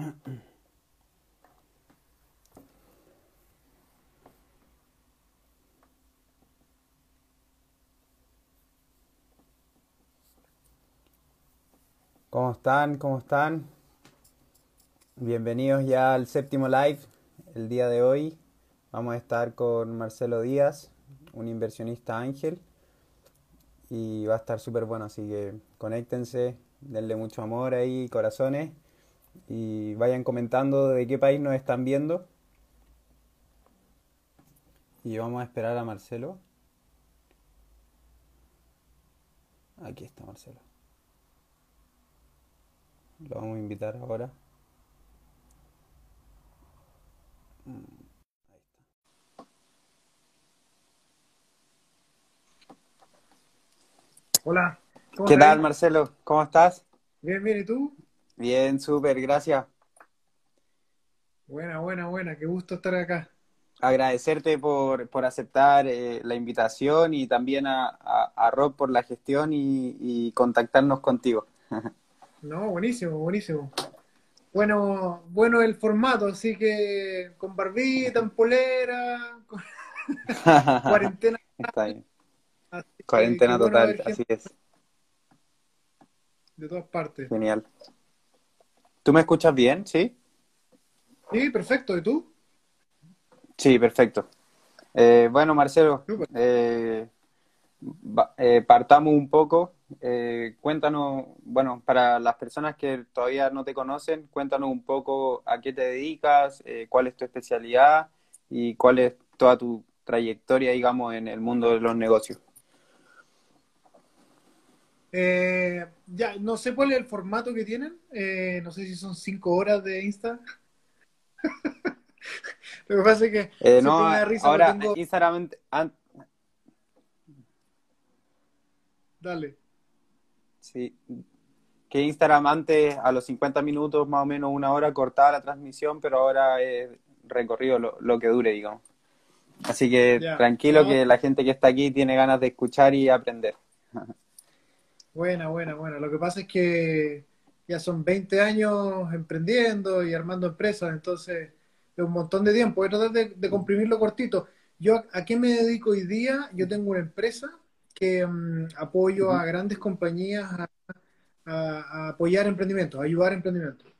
¿Cómo están? ¿Cómo están? Bienvenidos ya al séptimo live. El día de hoy vamos a estar con Marcelo Díaz, un inversionista ángel. Y va a estar súper bueno, así que conéctense, denle mucho amor ahí, corazones. Y vayan comentando de qué país nos están viendo. Y vamos a esperar a Marcelo. Aquí está Marcelo. Lo vamos a invitar ahora. Ahí está. Hola, ¿cómo ¿Qué tal, Marcelo? ¿Cómo estás? Bien, bien, ¿y tú? Bien, súper, gracias. Buena, buena, buena, qué gusto estar acá. Agradecerte por, por aceptar eh, la invitación y también a, a, a Rob por la gestión y, y contactarnos contigo. No, buenísimo, buenísimo. Bueno, bueno el formato, así que con barbita, en polera, con cuarentena, Está bien. así que Cuarentena total, así es. de todas partes. Genial. ¿Tú me escuchas bien? ¿Sí? Sí, perfecto, ¿y tú? Sí, perfecto. Eh, bueno, Marcelo, eh, eh, partamos un poco. Eh, cuéntanos, bueno, para las personas que todavía no te conocen, cuéntanos un poco a qué te dedicas, eh, cuál es tu especialidad y cuál es toda tu trayectoria, digamos, en el mundo de los negocios. Eh, ya, no sé cuál es el formato que tienen, eh, no sé si son cinco horas de Insta. Lo que pasa es que Eh, siempre no, me da risa ahora tengo... Instagram, an- Dale. sí, que Instagram antes a los 50 minutos, más o menos una hora, cortaba la transmisión, pero ahora es recorrido lo, lo que dure, digamos. Así que tranquilo no, que la gente que está aquí tiene ganas de escuchar y aprender. Buena, buena, buena. Lo que pasa es que ya son 20 años emprendiendo y armando empresas, entonces es un montón de tiempo. Voy a tratar de, de comprimirlo cortito. Yo, ¿a qué me dedico hoy día? Yo tengo una empresa que mm, apoyo a grandes compañías a, a- a apoyar emprendimientos, a ayudar a emprendimientos.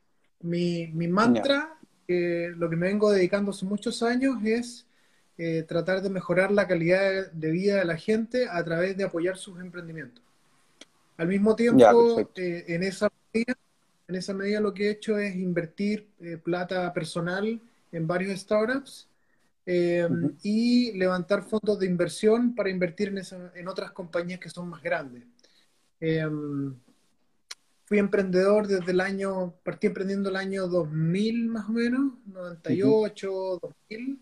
Mi, mi mantra, lo que me vengo dedicando hace muchos años, es eh, tratar de mejorar la calidad de vida de la gente a través de apoyar sus emprendimientos. Al mismo tiempo, eh, en esa medida, en esa medida lo que he hecho es invertir eh, plata personal en varios startups eh, y levantar fondos de inversión para invertir en, esa- en otras compañías que son más grandes. Eh, fui emprendedor desde el año, partí emprendiendo el año 2000 más o menos, Ujú. 98, 2000.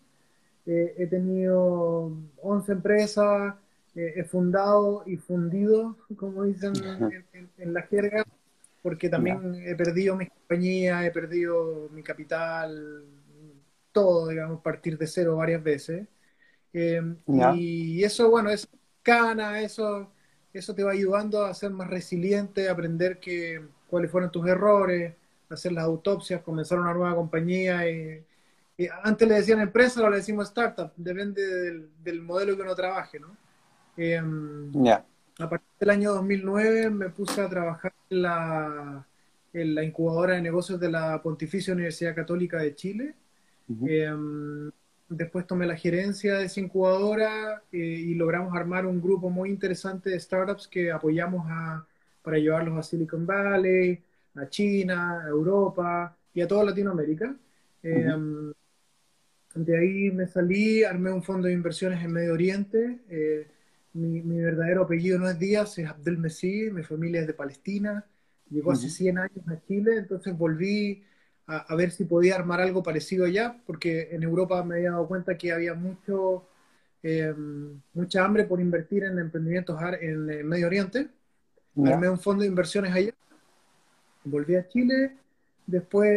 Eh, he tenido 11 empresas, eh, he fundado y fundido, como dicen en, en- en la jerga, porque también he perdido mis compañías, he perdido mi capital, todo, digamos, partir de cero varias veces. Eh, y eso, bueno, es cana, eso, eso te va ayudando a ser más resiliente, a aprender que, cuáles fueron tus errores, hacer las autopsias, comenzar una nueva compañía. Y, y antes le decían empresa, ahora le decimos startup, depende del, del modelo que uno trabaje, ¿no? Eh, ya, a partir del año 2009 me puse a trabajar en la, en la incubadora de negocios de la Pontificia Universidad Católica de Chile. Eh, después tomé la gerencia de esa incubadora eh, y logramos armar un grupo muy interesante de startups que apoyamos a, para llevarlos a Silicon Valley, a China, a Europa y a toda Latinoamérica. Eh, ujú, de ahí me salí, armé un fondo de inversiones en Medio Oriente. Mi, mi verdadero apellido no es Díaz, es Abdel Messi, mi familia es de Palestina. Llegó hace ujú. 100 años a Chile, entonces volví a, a ver si podía armar algo parecido allá, porque en Europa me había dado cuenta que había mucho, eh, mucha hambre por invertir en emprendimientos en el Medio Oriente. Armé un fondo de inversiones allá, volví a Chile, después,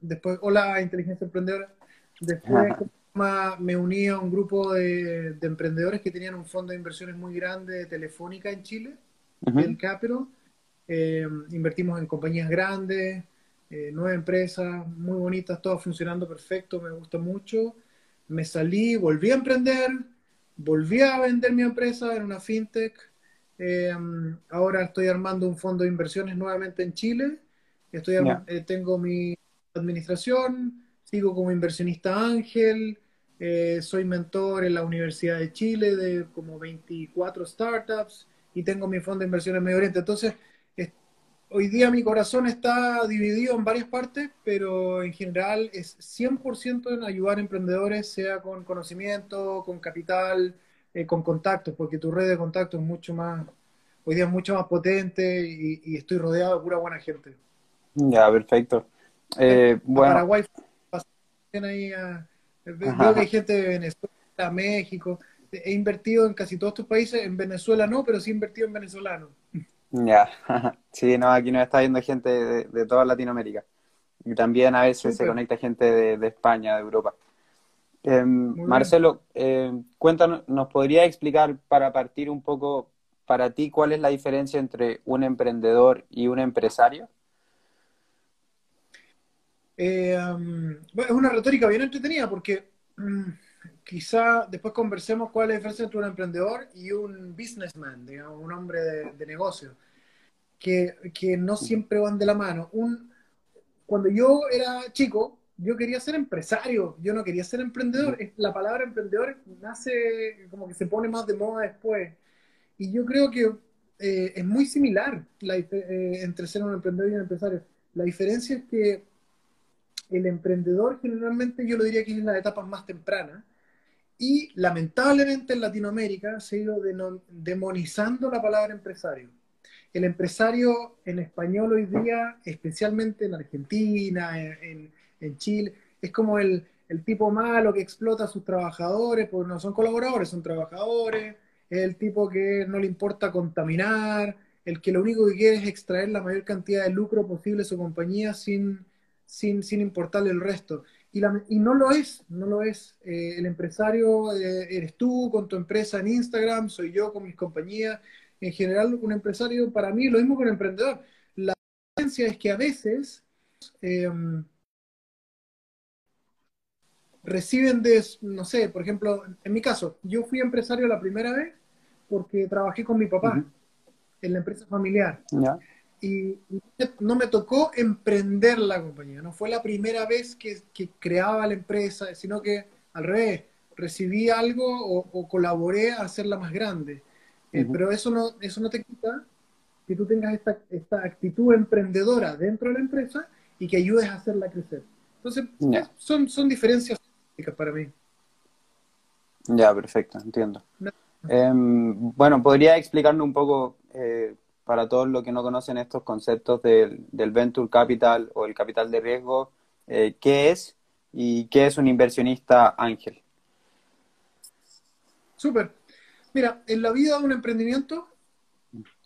después hola Inteligencia Emprendedora, después me uní a un grupo de, de emprendedores que tenían un fondo de inversiones muy grande de Telefónica en Chile, ujú, el Capital. Eh, invertimos en compañías grandes, eh, nueve empresas muy bonitas, todas funcionando perfecto, me gusta mucho. Me salí, volví a emprender, volví a vender mi empresa en una fintech. Eh, ahora estoy armando un fondo de inversiones nuevamente en Chile. Estoy eh, tengo mi administración, sigo como inversionista ángel, soy mentor en la Universidad de Chile de como 24 startups y tengo mi fondo de inversiones en Medio Oriente. Entonces, hoy día mi corazón está dividido en varias partes, pero en general es 100% en ayudar a emprendedores, sea con conocimiento, con capital, eh, con contactos, porque tu red de contactos es mucho más, hoy día es mucho más potente y, estoy rodeado de pura buena gente. Ya, perfecto. Eh, bueno. Paraguay, ahí veo que hay gente de Venezuela, México. He invertido en casi todos estos países, en Venezuela no, pero sí he invertido en venezolanos. Ya, sí, no, aquí nos está viendo gente de, toda Latinoamérica. Y también a veces se conecta gente de, España, de Europa. Em, Marcelo, eh, cuéntanos, ¿nos podría explicar para partir un poco para ti cuál es la diferencia entre un emprendedor y un empresario? Eh, es una retórica bien entretenida porque mm, quizá después conversemos cuál es la diferencia entre un emprendedor y un businessman, digamos, un hombre de, negocio, que, no siempre van de la mano. Un, cuando yo era chico, yo quería ser empresario, yo no quería ser emprendedor. La palabra emprendedor nace como que se pone más de moda después. Y yo creo que eh, es muy similar eh, entre ser un emprendedor y un empresario. La diferencia es que el emprendedor generalmente yo lo diría que es en las etapas más tempranas, y lamentablemente en Latinoamérica se ha ido demonizando la palabra empresario. El empresario en español hoy día, especialmente en Argentina, en, Chile, es como el, tipo malo que explota a sus trabajadores, porque no son colaboradores, son trabajadores, es el tipo que no le importa contaminar, el que lo único que quiere es extraer la mayor cantidad de lucro posible de su compañía sin, sin, sin importarle el resto. Y, no lo es, no lo es. Eh, el empresario eh, eres tú con tu empresa en Instagram, soy yo con mis compañías. En general, un empresario para mí lo mismo que un emprendedor. La diferencia es que a veces em, reciben de, no sé, por ejemplo, en mi caso, yo fui empresario la primera vez porque trabajé con mi papá en la empresa familiar y no me tocó emprender la compañía, no fue la primera vez que, creaba la empresa, sino que al revés, recibí algo o, colaboré a hacerla más grande. Eh, pero eso no, eso no te quita que tú tengas esta, esta actitud emprendedora dentro de la empresa y que ayudes a hacerla crecer. Entonces, son, son diferencias para mí. Ya, perfecto, entiendo. Em, bueno, ¿podría explicarme un poco eh, para todos los que no conocen estos conceptos del, venture capital o el capital de riesgo, eh, ¿qué es y qué es un inversionista ángel? Súper. Mira, en la vida de un emprendimiento,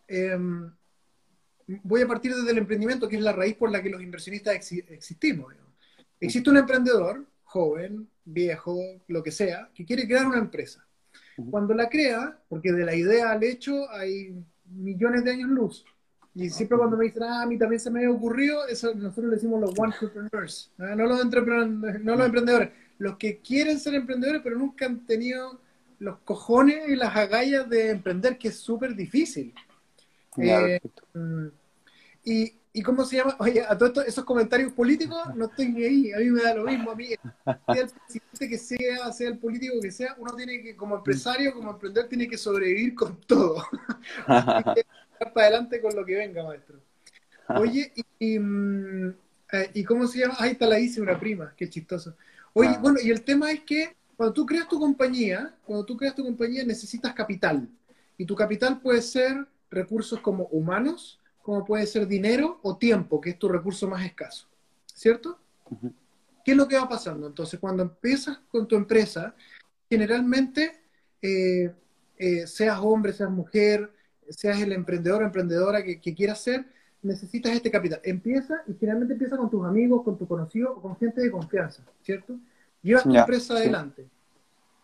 em, voy a partir desde el emprendimiento, que es la raíz por la que los inversionistas existimos. Existe un emprendedor, joven, viejo, lo que sea, que quiere crear una empresa. Cuando la crea, porque de la idea al hecho hay millones de años luz. Y siempre cuando me dicen, ah, a mí también se me había ocurrido, eso nosotros le decimos los one entrepreneurs, no, los no los emprendedores, los que quieren ser emprendedores pero nunca han tenido los cojones y las agallas de emprender, que es súper difícil. Eh, y, ¿Y cómo se llama? Oye, a todos esos comentarios políticos no estoy ni ahí, a mí me da lo mismo, a mí, sea el presidente que sea, sea el político que sea, uno tiene que, como empresario, como emprendedor, tiene que sobrevivir con todo. para adelante con lo que venga, maestro. Oye, y, mm, eh, y, cómo se llama? Ahí está la hice una prima, qué chistoso. Oye, ah. bueno, y el tema es que cuando tú creas tu compañía, cuando tú creas tu compañía necesitas capital. Y tu capital puede ser recursos como humanos, como puede ser dinero o tiempo, que es tu recurso más escaso. ¿Cierto? ¿Qué es lo que va pasando? Entonces, cuando empiezas con tu empresa, generalmente, eh, eh, seas hombre, seas mujer, seas el emprendedor o emprendedora que, quieras ser, necesitas este capital. Empieza y finalmente empieza con tus amigos, con tu conocido o con gente de confianza, ¿cierto? Llevas tu empresa adelante.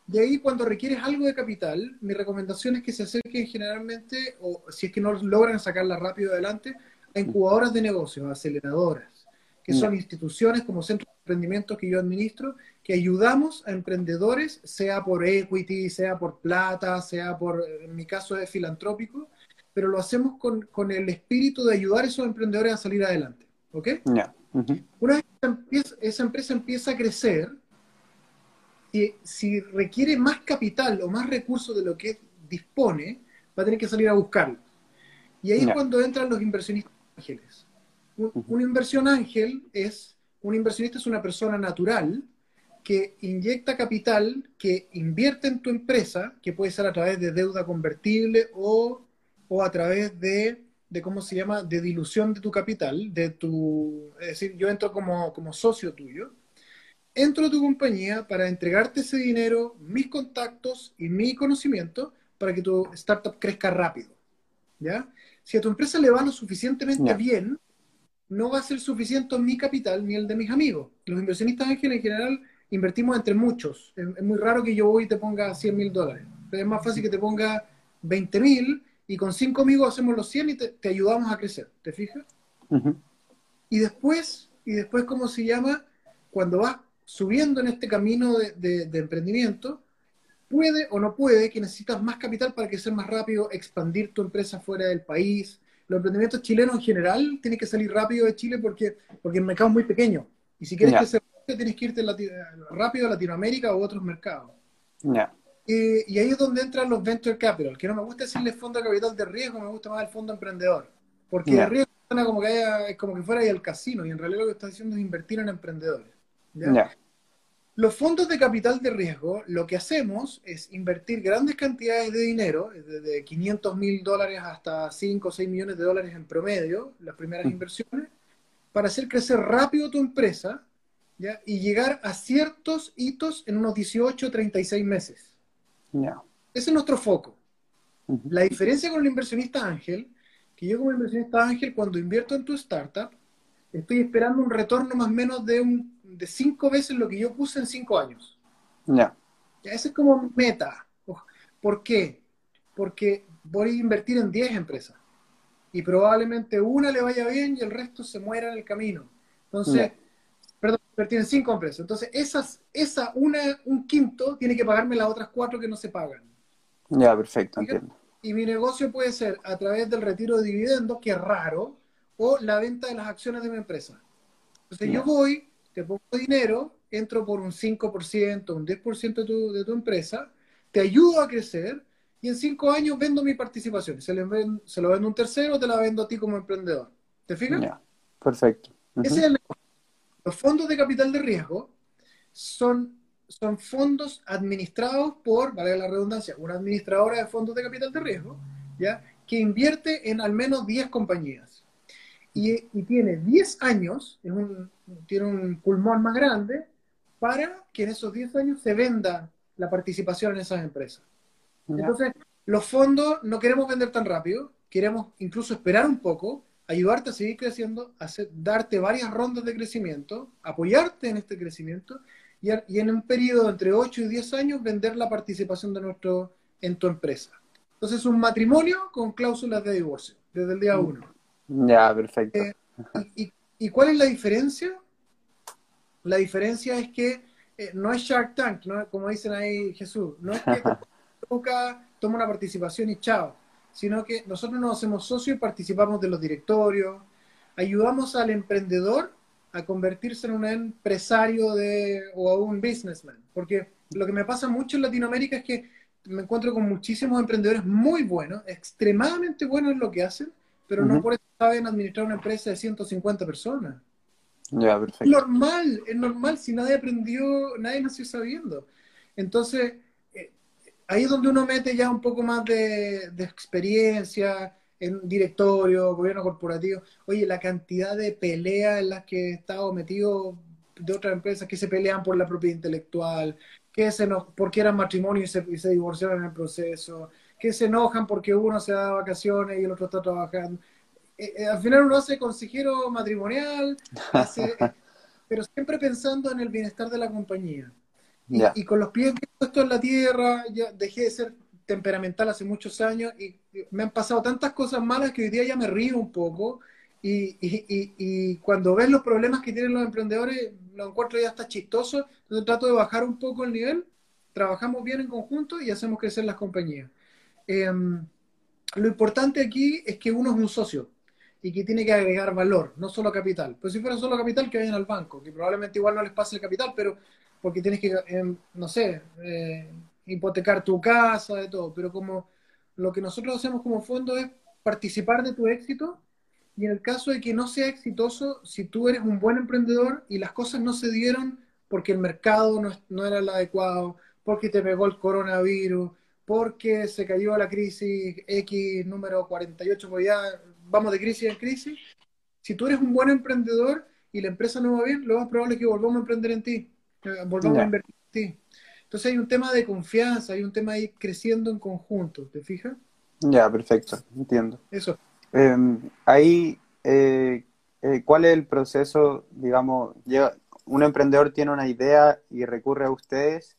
De ahí, cuando requieres algo de capital, mi recomendación es que se acerquen generalmente, o si es que no logran sacarla rápido adelante, a incubadoras de negocios, aceleradoras, que son instituciones como centros de emprendimiento que yo administro, que ayudamos a emprendedores, sea por equity, sea por plata, sea por, en mi caso es filantrópico, pero lo hacemos con, con el espíritu de ayudar a esos emprendedores a salir adelante. ¿Ok? Una vez que esa empresa empieza a crecer, y si requiere más capital o más recursos de lo que dispone, va a tener que salir a buscarlo. Y ahí es cuando entran los inversionistas ángeles. Una inversión ángel es, un inversionista es una persona natural que inyecta capital, que invierte en tu empresa, que puede ser a través de deuda convertible o, o a través de, de, ¿cómo se llama?, de dilución de tu capital, de tu, es decir, yo entro como, como socio tuyo, entro a tu compañía para entregarte ese dinero, mis contactos y mi conocimiento para que tu startup crezca rápido. ¿Ya? Si a tu empresa le va lo suficientemente bien, no va a ser suficiente mi capital ni el de mis amigos. Los inversionistas ángeles en general invertimos entre muchos. Es, muy raro que yo voy y te ponga 100 mil dólares. es más fácil que te ponga 20 mil y con cinco amigos hacemos los 100 y te, ayudamos a crecer. ¿Te fijas? Y después, y después, ¿cómo se llama? Cuando vas subiendo en este camino de, emprendimiento, puede o no puede que necesitas más capital para crecer más rápido, expandir tu empresa fuera del país, los emprendimientos chilenos en general tienen que salir rápido de Chile porque, porque el mercado es muy pequeño. Y si quieres crecer rápido, tienes que irte rápido a Latinoamérica o a otros mercados. Y, ahí es donde entran los venture capital, que no me gusta decirle fondo de capital de riesgo, me gusta más el fondo emprendedor. Porque el riesgo suena como que, es como que fuera ahí el casino, y en realidad lo que está haciendo es invertir en emprendedores. Los fondos de capital de riesgo, lo que hacemos es invertir grandes cantidades de dinero, desde 500 mil dólares hasta 5 o 6 millones de dólares en promedio, las primeras mm. inversiones, para hacer crecer rápido tu empresa ¿ya? y llegar a ciertos hitos en unos 18 o 36 meses. Ese es nuestro foco. La diferencia con el inversionista ángel, que yo como inversionista ángel, cuando invierto en tu startup, estoy esperando un retorno más o menos de un de cinco veces lo que yo puse en cinco años. Ya. Ese es como meta. ¿Por qué? Porque voy a invertir en 10 empresas y probablemente una le vaya bien y el resto se muera en el camino. Entonces, perdón, invertir en cinco empresas. Entonces, esas, esa una, un quinto tiene que pagarme las otras cuatro que no se pagan. Ya, perfecto, entiendo. Y mi negocio puede ser a través del retiro de dividendos, que es raro, o la venta de las acciones de mi empresa. Entonces, yo voy, te pongo dinero, entro por un 5%, un 10% de tu, de tu empresa, te ayudo a crecer y en cinco años vendo mi participación. Se, lo vendo a un tercero, te la vendo a ti como emprendedor. ¿Te fijas? perfecto. Los fondos de capital de riesgo son, son fondos administrados por, vale la redundancia, una administradora de fondos de capital de riesgo, ¿ya? que invierte en al menos 10 compañías. Y, y tiene 10 años, es un, tiene un pulmón más grande para que en esos 10 años se venda la participación en esas empresas. Entonces, los fondos no queremos vender tan rápido, queremos incluso esperar un poco, ayudarte a seguir creciendo, hacer, darte varias rondas de crecimiento, apoyarte en este crecimiento y, y, en un periodo entre 8 y 10 años vender la participación de nuestro en tu empresa. Entonces, un matrimonio con cláusulas de divorcio, desde el día 1. Ya, perfecto. Eh, y, ¿Y cuál es la diferencia? La diferencia es que eh, no es Shark Tank, ¿no? como dicen ahí Jesús, no es que nunca toma una participación y chao, sino que nosotros nos hacemos socios y participamos de los directorios, ayudamos al emprendedor a convertirse en un empresario de, o a un businessman, porque lo que me pasa mucho en Latinoamérica es que me encuentro con muchísimos emprendedores muy buenos, extremadamente buenos en lo que hacen, pero no por eso saben administrar una empresa de 150 personas. Ya, perfecto. Es normal, es normal, si nadie aprendió, nadie nació sabiendo. Entonces, eh, ahí es donde uno mete ya un poco más de, experiencia en directorio, gobierno corporativo. Oye, la cantidad de peleas en las que he estado metido de otras empresas que se pelean por la propiedad intelectual, que se nos, porque eran matrimonio y se, y se divorciaron en el proceso, que se enojan porque uno se da vacaciones y el otro está trabajando. Eh, eh, al final uno hace consejero matrimonial, pero siempre pensando en el bienestar de la compañía. Y, con los pies puestos en la tierra, ya dejé de ser temperamental hace muchos años y me han pasado tantas cosas malas que hoy día ya me río un poco Y, y, y, cuando ves los problemas que tienen los emprendedores, lo encuentro ya está chistoso. Entonces trato de bajar un poco el nivel, trabajamos bien en conjunto y hacemos crecer las compañías. Em, lo importante aquí es que uno es un socio y que tiene que agregar valor, no solo capital. Pues si fuera solo capital, que vayan al banco, que probablemente igual no les pase el capital, pero porque tienes que, em, no sé, eh, hipotecar tu casa, de todo. Pero como lo que nosotros hacemos como fondo es participar de tu éxito y en el caso de que no sea exitoso, si tú eres un buen emprendedor y las cosas no se dieron porque el mercado no, no era el adecuado, porque te pegó el coronavirus, porque se cayó la crisis X número 48, pues ya vamos de crisis en crisis. Si tú eres un buen emprendedor y la empresa no va bien, lo más probable es que volvamos a emprender en ti, eh, volvamos a invertir en ti. Entonces hay un tema de confianza, hay un tema ahí creciendo en conjunto, ¿te fijas? Ya, perfecto, entiendo. Eso. Em, ahí, eh, eh, ¿cuál es el proceso, digamos, un emprendedor tiene una idea y recurre a ustedes?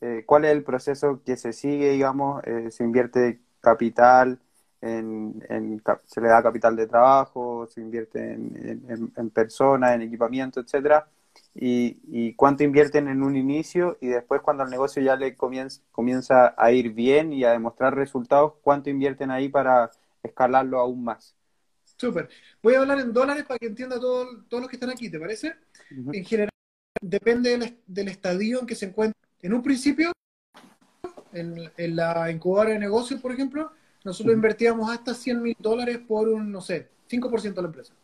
Eh, ¿Cuál es el proceso que se sigue, digamos? ¿Se invierte capital? En, se le da capital de trabajo, se invierte en, en, en personas, en equipamiento, etcétera y, cuánto invierten en un inicio y después cuando el negocio ya le comienza, comienza a ir bien y a demostrar resultados, cuánto invierten ahí para escalarlo aún más. Súper. Voy a hablar en dólares para que entienda todo, todos los que están aquí, ¿te parece? En general, depende del, estadio en que se encuentra. En un principio, en, la incubadora de negocios, por ejemplo, nosotros invertíamos hasta 100 mil dólares por un, no sé, 5% de la empresa.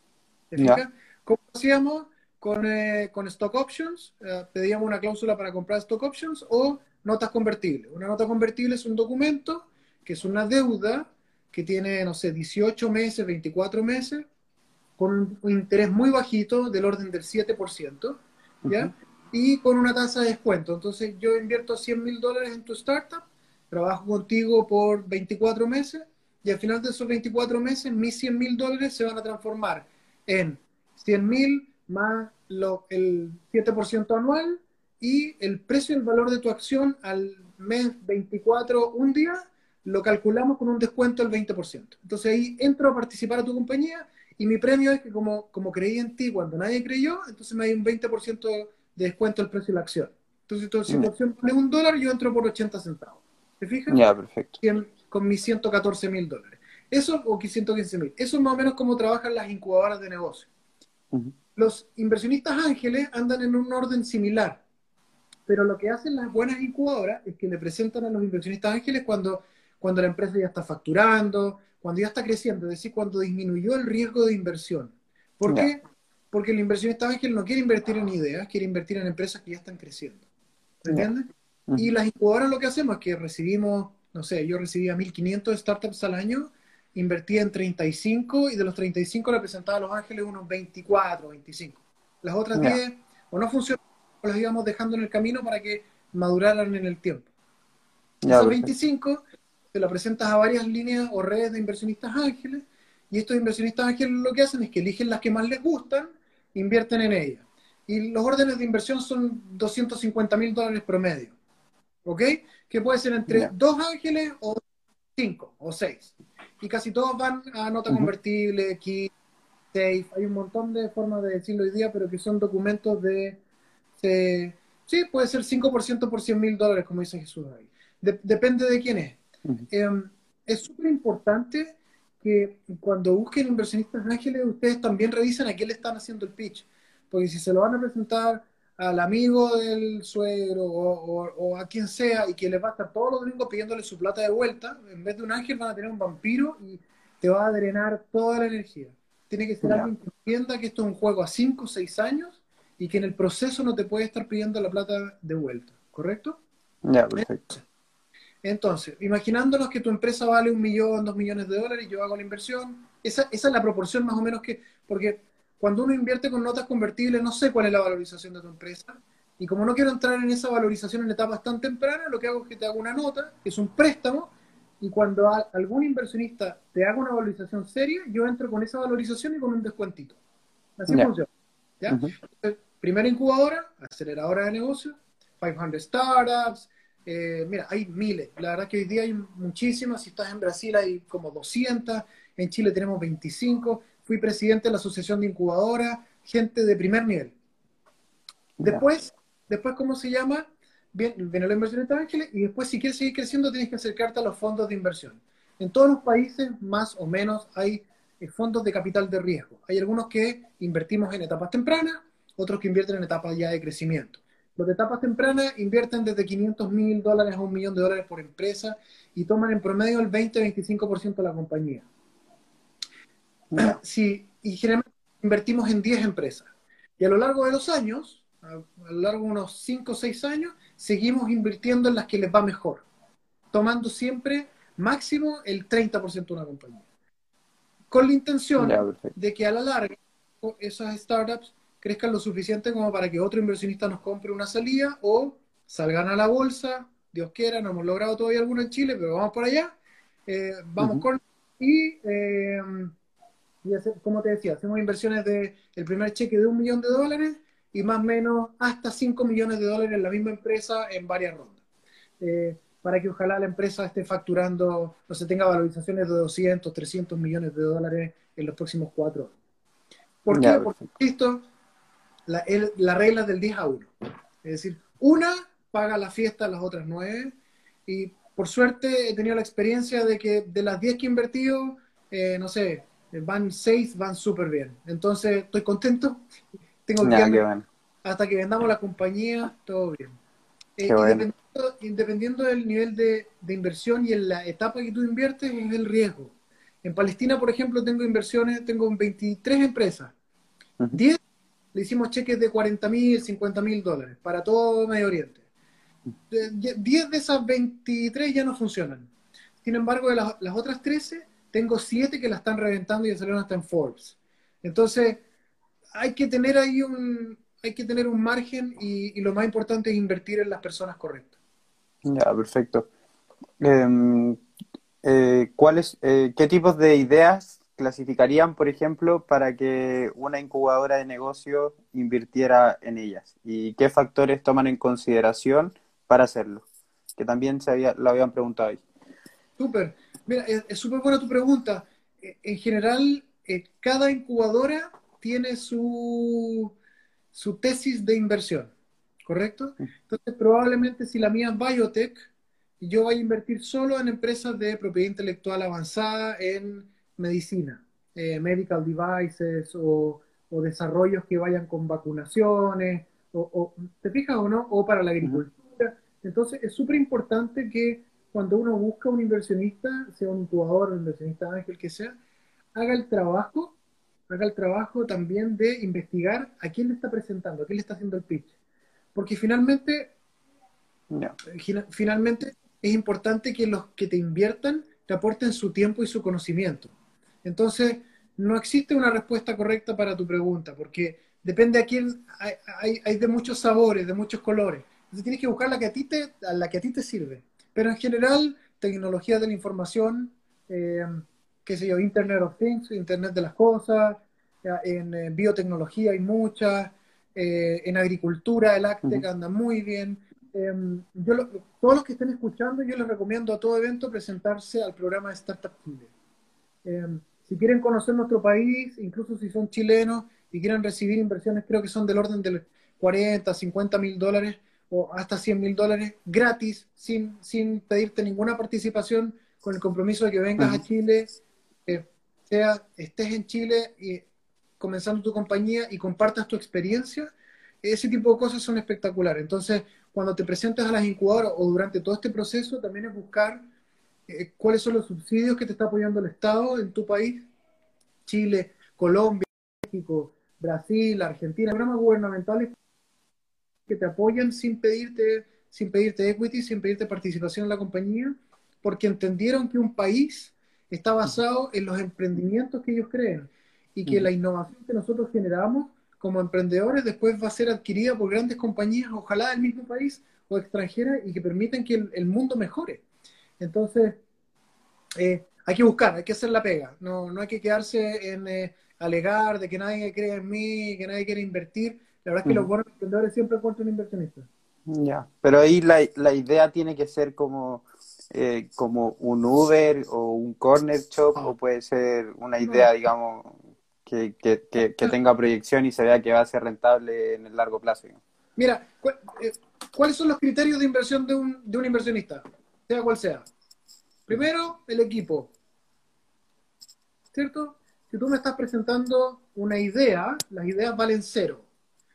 ¿Te fijas? ¿Cómo hacíamos? con, eh, con stock options, eh, pedíamos una cláusula para comprar stock options o notas convertibles. Una nota convertible es un documento que es una deuda que tiene, no sé, 18 meses, 24 meses, con un interés muy bajito, del orden del 7%, ¿ya? Y con una tasa de descuento. Entonces, yo invierto 100 mil dólares en tu startup, trabajo contigo por 24 meses, y al final de esos 24 meses, mis 100 mil dólares se van a transformar en 100 mil más lo, el 7% anual y el precio y el valor de tu acción al mes 24, un día, lo calculamos con un descuento del 20%. Entonces ahí entro a participar a tu compañía y mi premio es que como, como creí en ti cuando nadie creyó, entonces me hay un 20% de descuento el precio de la acción. Entonces, si tu acción vale un dólar, yo entro por 80 centavos. ¿Te fijas? Ya, perfecto. con mis 114 mil dólares. Eso, o 115 mil. Eso es más o menos como trabajan las incubadoras de negocio los inversionistas ángeles andan en un orden similar, pero lo que hacen las buenas incubadoras es que le presentan a los inversionistas ángeles cuando, cuando la empresa ya está facturando, cuando ya está creciendo, es decir, cuando disminuyó el riesgo de inversión. ¿Por qué? Porque el inversionista ángel no quiere invertir en ideas, quiere invertir en empresas que ya están creciendo. ¿Entiendes? Y las incubadoras lo que hacemos es que recibimos, no sé, yo recibía 1.500 startups al año invertía en 35 y de los 35 le presentaba a Los Ángeles unos 24, 25. Las otras 10 o no funcionaban o las íbamos dejando en el camino para que maduraran en el tiempo. Esos 25 te lo presentas a varias líneas o redes de inversionistas ángeles y estos inversionistas ángeles lo que hacen es que eligen las que más les gustan, invierten en ellas. Y los órdenes de inversión son 250 mil dólares promedio. ¿Ok? Que puede ser entre dos ángeles o cinco o seis y casi todos van a nota convertible, key, safe. Hay un montón de formas de decirlo hoy día, pero que son documentos de. sí, puede ser 5% por 100 mil dólares, como dice Jesús ahí. depende de quién es. Em, es súper importante que cuando busquen inversionistas ángeles, ustedes también revisen a quién le están haciendo el pitch. Porque si se lo van a presentar al amigo del suegro o, a quien sea y que les va a estar todos los domingos pidiéndole su plata de vuelta, en vez de un ángel van a tener un vampiro y te va a drenar toda la energía. Tiene que ser alguien que entienda que esto es un juego a 5 o 6 años y que en el proceso no te puede estar pidiendo la plata de vuelta, ¿correcto? Ya, perfecto. Entonces, imaginándonos que tu empresa vale un millón, dos millones de dólares y yo hago la inversión, esa, esa es la proporción más o menos que, porque cuando uno invierte con notas convertibles, no sé cuál es la valorización de tu empresa. Y como no quiero entrar en esa valorización en etapas tan tempranas, lo que hago es que te hago una nota, que es un préstamo, y cuando algún inversionista te haga una valorización seria, yo entro con esa valorización y con un descuentito. Así funciona. ¿ya? primera incubadora, aceleradora de negocios, 500 startups, eh, mira, hay miles. La verdad que hoy día hay muchísimas. Si estás en Brasil hay como 200, en Chile tenemos 25 fui presidente de la Asociación de Incubadoras, gente de primer nivel. Después, después ¿cómo se llama? viene la inversión de ángeles y después si quieres seguir creciendo tienes que acercarte a los fondos de inversión. En todos los países, más o menos, hay eh, fondos de capital de riesgo. Hay algunos que invertimos en etapas tempranas, otros que invierten en etapas ya de crecimiento. Los de etapas tempranas invierten desde 500 mil dólares a un millón de dólares por empresa y toman en promedio el 20-25% de la compañía. Sí, y generalmente invertimos en 10 empresas. Y a lo largo de los años, a, lo largo de unos 5 o 6 años, seguimos invirtiendo en las que les va mejor, tomando siempre máximo el 30% de una compañía. Con la intención de que a la larga esas startups crezcan lo suficiente como para que otro inversionista nos compre una salida o salgan a la bolsa, Dios quiera, no hemos logrado todavía alguno en Chile, pero vamos por allá, eh, vamos con... Y, eh, como te decía, hacemos inversiones de el primer cheque de un millón de dólares y más o menos hasta 5 millones de dólares en la misma empresa en varias rondas. Eh, para que ojalá la empresa esté facturando, no se tenga valorizaciones de 200, 300 millones de dólares en los próximos cuatro años. ¿Por qué? Porque, insisto, la, la regla del 10 a 1. Es decir, una paga la fiesta a las otras nueve y por suerte he tenido la experiencia de que de las 10 que he invertido, eh, no sé, van 6, van súper bien. Entonces estoy contento. Tengo que hasta que vendamos la compañía, todo bien. Eh, independiendo, del nivel de, inversión y en la etapa que tú inviertes, es el riesgo. En Palestina, por ejemplo, tengo inversiones, tengo 23 empresas. 10 le hicimos cheques de 40 mil, 50 mil dólares para todo Medio Oriente. 10 de esas 23 ya no funcionan. Sin embargo, de las, otras 13, tengo 7 que la están reventando y ya salieron hasta en Forbes. Entonces, hay que tener ahí un, hay que tener un margen y, lo más importante es invertir en las personas correctas. Ya, perfecto. Em, eh, ¿cuáles, eh, ¿Qué tipos de ideas clasificarían, por ejemplo, para que una incubadora de negocio invirtiera en ellas? ¿Y qué factores toman en consideración para hacerlo? Que también se había, lo habían preguntado ahí. Súper. Mira, es súper buena tu pregunta. E, en general, eh, cada incubadora tiene su, su tesis de inversión, ¿correcto? Entonces, probablemente si la mía es biotech, yo voy a invertir solo en empresas de propiedad intelectual avanzada en medicina, eh, medical devices o, desarrollos que vayan con vacunaciones, o, ¿te fijas o no? O para la agricultura. Entonces, es súper importante que cuando uno busca un inversionista, sea un incubador, un inversionista ángel que sea, haga el trabajo haga el trabajo también de investigar a quién le está presentando, a quién le está haciendo el pitch. Porque finalmente, finalmente es importante que los que te inviertan te aporten su tiempo y su conocimiento. Entonces, no existe una respuesta correcta para tu pregunta, porque depende a quién, hay, hay, de muchos sabores, de muchos colores. Entonces tienes que buscar la que a ti te, a la que a ti te sirve. Pero en general, tecnología de la información, eh, qué sé yo, Internet of Things, Internet de las cosas, en eh, biotecnología hay muchas, eh, en agricultura el ACTEC anda muy bien. Em, yo todos los que estén escuchando, yo les recomiendo a todo evento presentarse al programa de Startup Chile. Si quieren conocer nuestro país, incluso si son chilenos y quieren recibir inversiones, creo que son del orden de 40, 50 mil dólares o hasta 100 mil dólares gratis, sin, sin pedirte ninguna participación, con el compromiso de que vengas a Chile, sea, estés en Chile y comenzando tu compañía y compartas tu experiencia, ese tipo de cosas son espectaculares. Entonces, cuando te presentas a las incubadoras o durante todo este proceso, también es buscar eh, cuáles son los subsidios que te está apoyando el Estado en tu país, Chile, Colombia, México, Brasil, Argentina, programas gubernamentales que te apoyan sin pedirte, sin pedirte equity, sin pedirte participación en la compañía, porque entendieron que un país está basado en los emprendimientos que ellos creen y que la innovación que nosotros generamos como emprendedores después va a ser adquirida por grandes compañías, ojalá del mismo país o extranjeras, y que permiten que el, mundo mejore. Entonces, eh, hay que buscar, hay que hacer la pega, no, no hay que quedarse en eh, alegar de que nadie cree en mí, que nadie quiere invertir. La verdad es que los buenos emprendedores siempre encuentran inversionistas. Ya, pero ahí la, la idea tiene que ser como eh, como un Uber o un corner shop ah. o puede ser una idea, digamos, que, tenga proyección y se vea que va a ser rentable en el largo plazo. Mira, eh, ¿cuáles son los criterios de inversión de un, de un inversionista? Sea cual sea. Primero, el equipo. ¿Cierto? Si tú me estás presentando una idea, las ideas valen cero.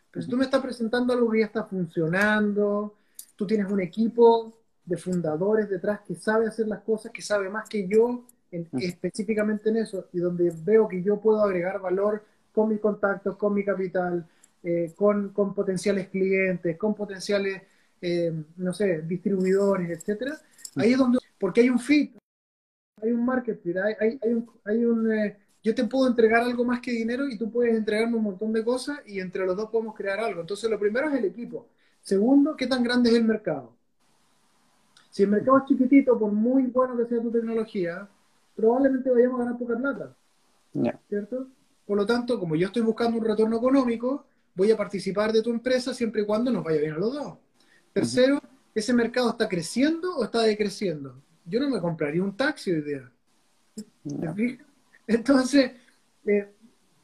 Pero si tú me estás presentando algo que ya está funcionando, tú tienes un equipo de fundadores detrás que sabe hacer las cosas, que sabe más que yo específicamente en eso, y donde veo que yo puedo agregar valor con mis contactos, con mi capital, eh, con, con, potenciales clientes, con potenciales, eh, no sé, distribuidores, etcétera. Ahí es donde, porque hay un fit, hay un marketing, hay, hay, un, hay un eh, yo te puedo entregar algo más que dinero y tú puedes entregarme un montón de cosas y entre los dos podemos crear algo. Entonces, lo primero es el equipo. Segundo, ¿qué tan grande es el mercado? Si el mercado es chiquitito, por muy bueno que sea tu tecnología, probablemente vayamos a ganar poca plata. ¿Cierto? Por lo tanto, como yo estoy buscando un retorno económico, voy a participar de tu empresa siempre y cuando nos vaya bien a los dos. Tercero, ¿ese mercado está creciendo o está decreciendo? Yo no me compraría un taxi hoy día. Entonces, eh,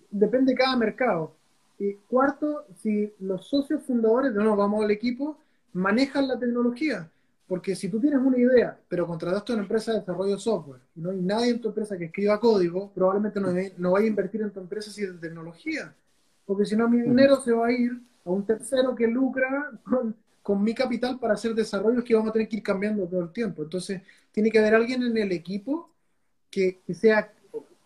depende de cada mercado. Y cuarto, si los socios fundadores, de nuevo vamos al equipo, manejan la tecnología. Porque si tú tienes una idea, pero contrataste a una empresa de desarrollo de software y no hay nadie en tu empresa que escriba código, probablemente no, no vaya a invertir en tu empresa si es de tecnología. Porque si no, mi dinero se va a ir a un tercero que lucra con, con mi capital para hacer desarrollos que vamos a tener que ir cambiando todo el tiempo. Entonces, tiene que haber alguien en el equipo que, que sea,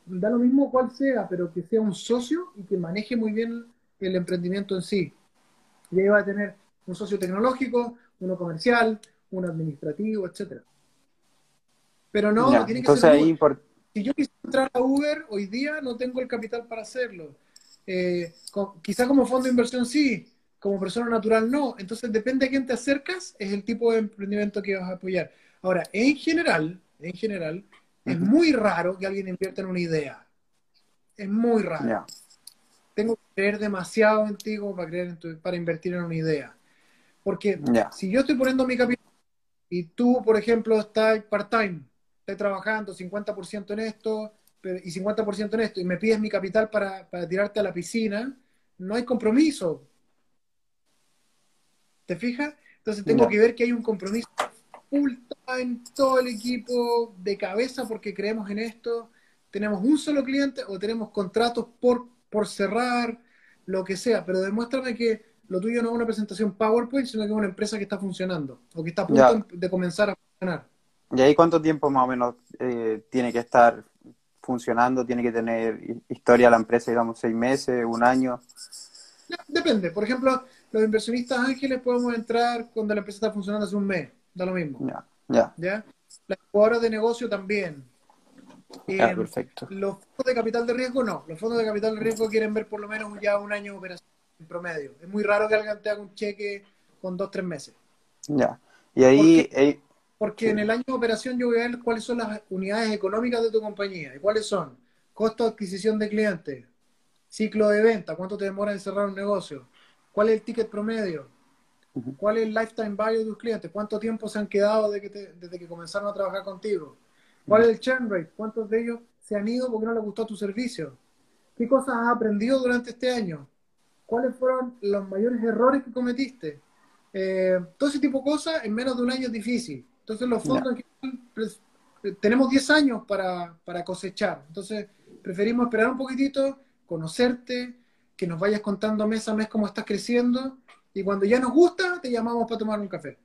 da lo mismo cuál sea, pero que sea un socio y que maneje muy bien el emprendimiento en sí. Y ahí va a tener un socio tecnológico, uno comercial, un administrativo, etcétera. Pero no, tiene que ser. Si yo quisiera entrar a Uber hoy día, no tengo el capital para hacerlo. Eh, quizá como fondo de inversión sí, como persona natural no. Entonces depende a quién te acercas, es el tipo de emprendimiento que vas a apoyar. Ahora, en general, en general, es muy raro que alguien invierta en una idea. Es muy raro. Tengo que creer demasiado en ti como para, creer para invertir en una idea. Porque si yo estoy poniendo mi capital y tú, por ejemplo, estás part-time, estás trabajando 50% en esto y 50% en esto, y me pides mi capital para, tirarte a la piscina, no hay compromiso. ¿Te fijas? Entonces tengo que ver que hay un compromiso full time, todo el equipo de cabeza porque creemos en esto. Tenemos un solo cliente o tenemos contratos por, por cerrar, lo que sea, pero demuéstrame que lo tuyo no es una presentación PowerPoint, sino que es una empresa que está funcionando o que está a punto de comenzar a funcionar. ¿Y ahí cuánto tiempo más o menos eh, tiene que estar funcionando? ¿Tiene que tener historia la empresa, digamos, seis meses, un año? Depende. Por ejemplo, los inversionistas ángeles podemos entrar cuando la empresa está funcionando hace un mes. Da lo mismo. Ya, ya. ¿Ya? Las jugadoras de negocio también. Eh, perfecto. Los fondos de capital de riesgo no. Los fondos de capital de riesgo quieren ver por lo menos ya un año de operación en promedio. Es muy raro que alguien te haga un cheque con dos, tres meses. Ya. Y ahí... Porque, en el año de operación yo voy a ver cuáles son las unidades económicas de tu compañía. ¿Y cuáles son? Costo de adquisición de clientes, ciclo de venta, cuánto te demora en cerrar un negocio, cuál es el ticket promedio, cuál es el lifetime value de tus clientes, cuánto tiempo se han quedado desde que, desde que comenzaron a trabajar contigo, cuál es el churn rate, cuántos de ellos se han ido porque no les gustó tu servicio, qué cosas has aprendido durante este año, cuáles fueron los mayores errores que cometiste. Eh, todo ese tipo de cosas en menos de un año es difícil. Entonces los fondos pues, tenemos 10 años para, cosechar. Entonces preferimos esperar un poquitito, conocerte, que nos vayas contando mes a mes cómo estás creciendo y cuando ya nos gusta te llamamos para tomar un café.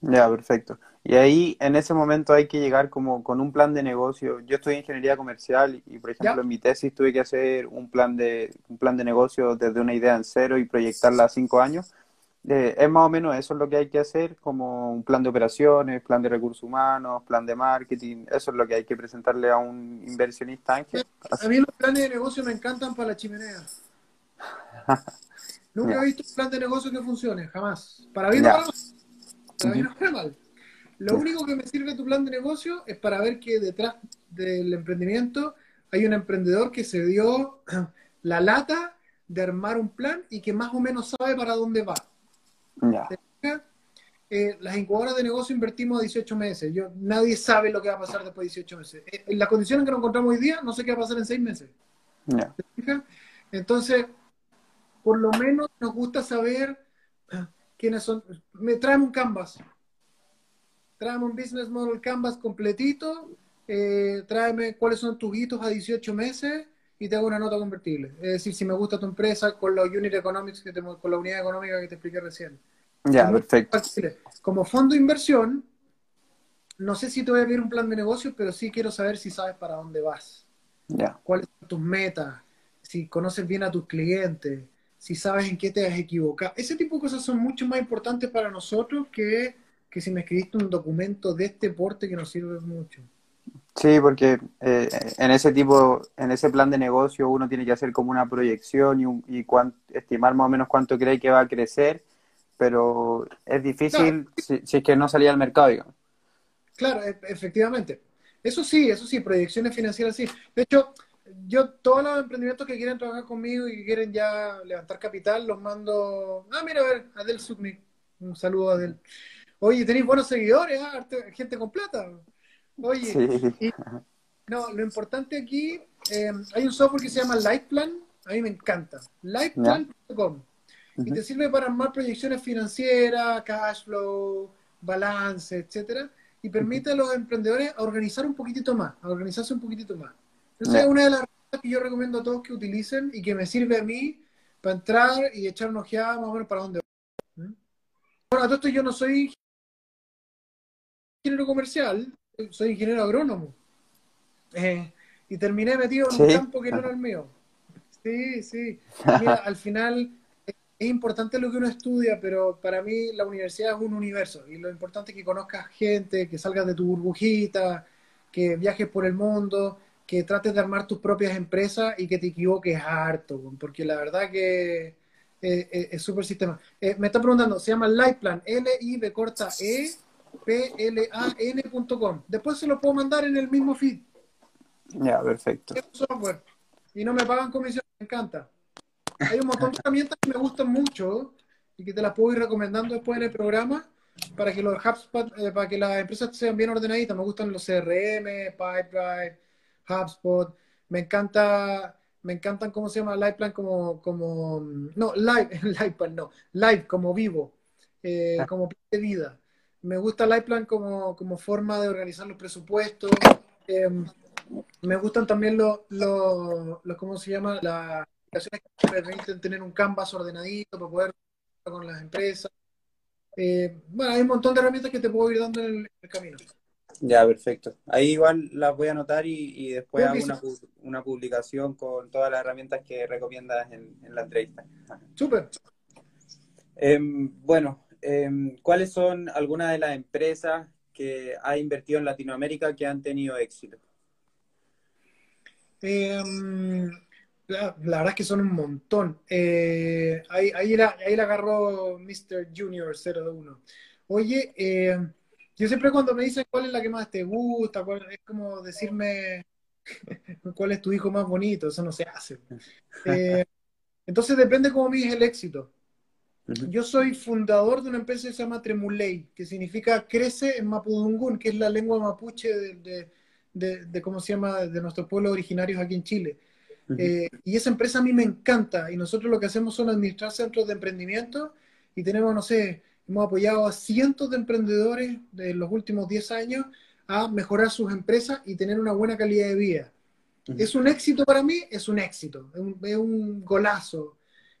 Ya, perfecto. Y ahí en ese momento hay que llegar como con un plan de negocio. Yo estoy en ingeniería comercial y, por ejemplo, en mi tesis tuve que hacer un plan de un plan de negocio desde una idea en cero y proyectarla a cinco años. Eh, es más o menos eso es lo que hay que hacer, como un plan de operaciones, plan de recursos humanos, plan de marketing. Eso es lo que hay que presentarle a un inversionista ángel. A mí los planes de negocio me encantan para la chimenea. Nunca he visto un plan de negocio que funcione, jamás. Para mí no lo único que me sirve tu plan de negocio es para ver que detrás del emprendimiento hay un emprendedor que se dio la lata de armar un plan y que más o menos sabe para dónde va. Eh, las incubadoras de negocio invertimos 18 meses. Yo, nadie sabe lo que va a pasar después de 18 meses. En eh, la condición en que nos encontramos hoy día, no sé qué va a pasar en 6 meses. Entonces, por lo menos nos gusta saber quiénes son. Me traen un canvas. Tráeme un business model canvas completito. Eh, tráeme cuáles son tus hitos a 18 meses y te hago una nota convertible. Es decir, si me gusta tu empresa con la unit economics que con la unidad económica que te expliqué recién. Ya, perfecto. Como fondo de inversión, no sé si te voy a pedir un plan de negocio, pero sí quiero saber si sabes para dónde vas. Ya. ¿Cuáles son tus metas? Si conoces bien a tus clientes, si sabes en qué te has equivocado. Ese tipo de cosas son mucho más importantes para nosotros que, que si me escribiste un documento de este porte que nos sirve mucho. Sí, porque eh, en ese tipo, en ese plan de negocio uno tiene que hacer como una proyección y, y estimar más o menos cuánto cree que va a crecer, pero es difícil si, si, es que no salía al mercado, digamos. Claro, e, efectivamente. Eso sí, eso sí, proyecciones financieras sí. De hecho, yo todos los emprendimientos que quieren trabajar conmigo y que quieren ya levantar capital, los mando... Ah, mira, a ver, Adel Suknik. Un saludo a Adel. Oye, tenéis buenos seguidores, ¿ah? gente con plata. Oye, no, lo importante aquí, eh, hay un software que se llama Lightplan, a mí me encanta. Lightplan.com. Y te sirve para armar proyecciones financieras, cash flow, balance, etcétera y permite a los emprendedores a organizar un poquitito más, a organizarse un poquitito más. Esa es una de las que yo recomiendo a todos que utilicen y que me sirve a mí para entrar y echar una ojeada más o menos para dónde voy. ¿Mm? Bueno, a todo esto yo no soy ingeniero comercial, soy ingeniero agrónomo. Eh, y terminé metido en un campo que no era el mío. Sí, sí. Mira, al final es importante lo que uno estudia, pero para mí la universidad es un universo y lo importante es que conozcas gente, que salgas de tu burbujita, que viajes por el mundo, que trates de armar tus propias empresas y que te equivoques harto, porque la verdad que eh, eh, es súper sistema. Eh, me está preguntando, se llama Lightplan, L-I-B corta E P-L-A-N.com. Después se lo puedo mandar en el mismo feed. Ya, perfecto. Y no me pagan comisión, me encanta. Hay un montón de herramientas que me gustan mucho y que te las puedo ir recomendando después en el programa para que los HubSpot, para que las empresas sean bien ordenaditas. Me gustan los CRM, Pipedrive, HubSpot. Me encanta, me encantan cómo se llama Liveplan como, como, no, Live, Liveplan no, Live como vivo, eh, ah. como de vida. Me gusta Liveplan como, como forma de organizar los presupuestos. Em, me gustan también los, los, ¿cómo se llama? La, que permiten tener un canvas ordenadito para poder con las empresas. Eh, bueno, hay un montón de herramientas que te puedo ir dando en el, camino. Ya, perfecto. Ahí igual las voy a anotar y, después hago una, una, publicación con todas las herramientas que recomiendas en, la entrevista. Súper. Em, bueno, em, ¿cuáles son algunas de las empresas que ha invertido en Latinoamérica que han tenido éxito? Eh, la, verdad es que son un montón. Eh, ahí, ahí, la, ahí la agarró Mr. Junior 01. Oye, eh, yo siempre cuando me dicen cuál es la que más te gusta, es como decirme cuál es tu hijo más bonito, eso no se hace. Eh, entonces depende cómo mides el éxito. Yo soy fundador de una empresa que se llama Tremulei, que significa crece en Mapudungun, que es la lengua mapuche de, de, de, ¿cómo se llama?, de nuestros pueblos originarios aquí en Chile. Eh, y esa empresa a mí me encanta y nosotros lo que hacemos son administrar centros de emprendimiento y tenemos, no sé, hemos apoyado a cientos de emprendedores de los últimos 10 años a mejorar sus empresas y tener una buena calidad de vida. ¿Es un éxito para mí? Es un éxito, es un, golazo.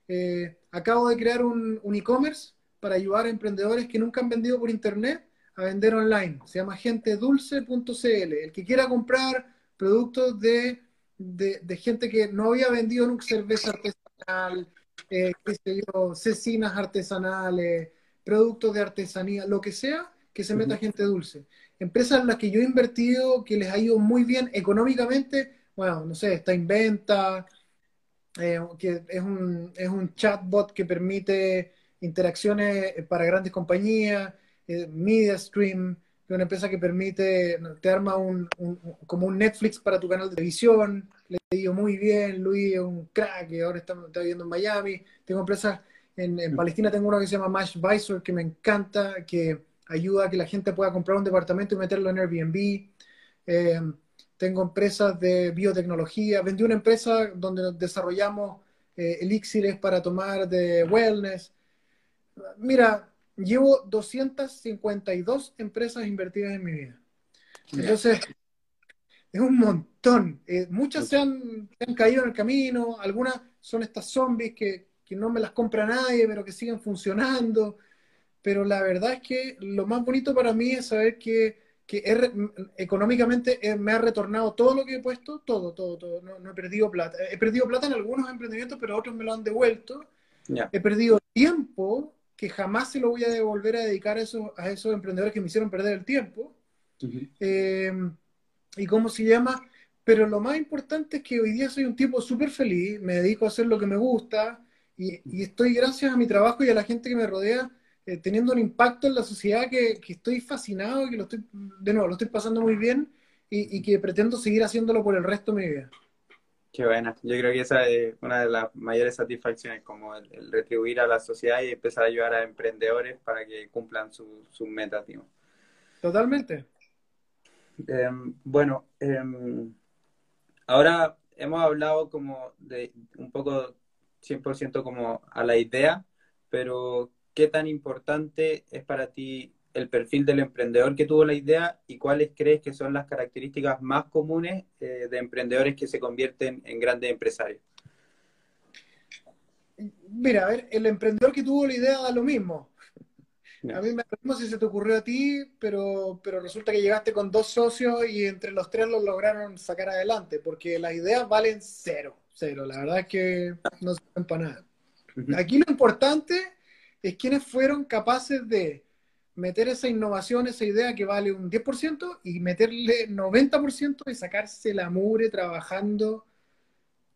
Eh, acabo de crear un, un e-commerce para ayudar a emprendedores que nunca han vendido por internet a vender online. Se llama gentedulce.cl. El que quiera comprar productos de de, gente que no había vendido nunca cerveza artesanal, eh, cecinas artesanales, productos de artesanía, lo que sea, que se meta gente dulce. Empresas en las que yo he invertido, que les ha ido muy bien económicamente, bueno, no sé, está Inventa, eh, que es un, es un chatbot que permite interacciones para grandes compañías, eh, MediaStream, una empresa que permite, te arma un, como un Netflix para tu canal de televisión, le digo muy bien, Luis es un crack, y ahora está, está viviendo en Miami, tengo empresas, en, en, Palestina tengo una que se llama Mashvisor, que me encanta, que ayuda a que la gente pueda comprar un departamento y meterlo en Airbnb. Eh, tengo empresas de biotecnología, vendí una empresa donde desarrollamos eh, elixires para tomar de wellness. Mira, llevo 252 empresas invertidas en mi vida. Entonces, es un montón. Eh, muchas se han, han, caído en el camino, algunas son estas zombies que, que, no me las compra nadie, pero que siguen funcionando. Pero la verdad es que lo más bonito para mí es saber que, que económicamente me ha retornado todo lo que he puesto, todo, todo, todo. No, no, he perdido plata. He perdido plata en algunos emprendimientos, pero otros me lo han devuelto. He perdido tiempo que jamás se lo voy a devolver a dedicar a esos, a esos emprendedores que me hicieron perder el tiempo. eh, ¿Y cómo se llama? Pero lo más importante es que hoy día soy un tipo súper feliz, me dedico a hacer lo que me gusta y, y, estoy, gracias a mi trabajo y a la gente que me rodea, eh, teniendo un impacto en la sociedad que, que, estoy fascinado, que lo estoy, de nuevo, lo estoy pasando muy bien y, y, que pretendo seguir haciéndolo por el resto de mi vida. Qué buena. Yo creo que esa es una de las mayores satisfacciones, como el, el retribuir a la sociedad y empezar a ayudar a emprendedores para que cumplan sus su metas. Tío. Totalmente. Eh, bueno, eh, ahora hemos hablado como de un poco 100% como a la idea, pero ¿qué tan importante es para ti el perfil del emprendedor que tuvo la idea y cuáles crees que son las características más comunes eh, de emprendedores que se convierten en grandes empresarios? Mira, a ver, el emprendedor que tuvo la idea da lo mismo. A mí me no sé si se te ocurrió a ti, pero, pero resulta que llegaste con dos socios y entre los tres los lograron sacar adelante, porque las ideas valen cero, cero. La verdad es que no sirven para nada. Aquí lo importante es quienes fueron capaces de meter esa innovación, esa idea que vale un 10% y meterle 90% y sacarse la mugre trabajando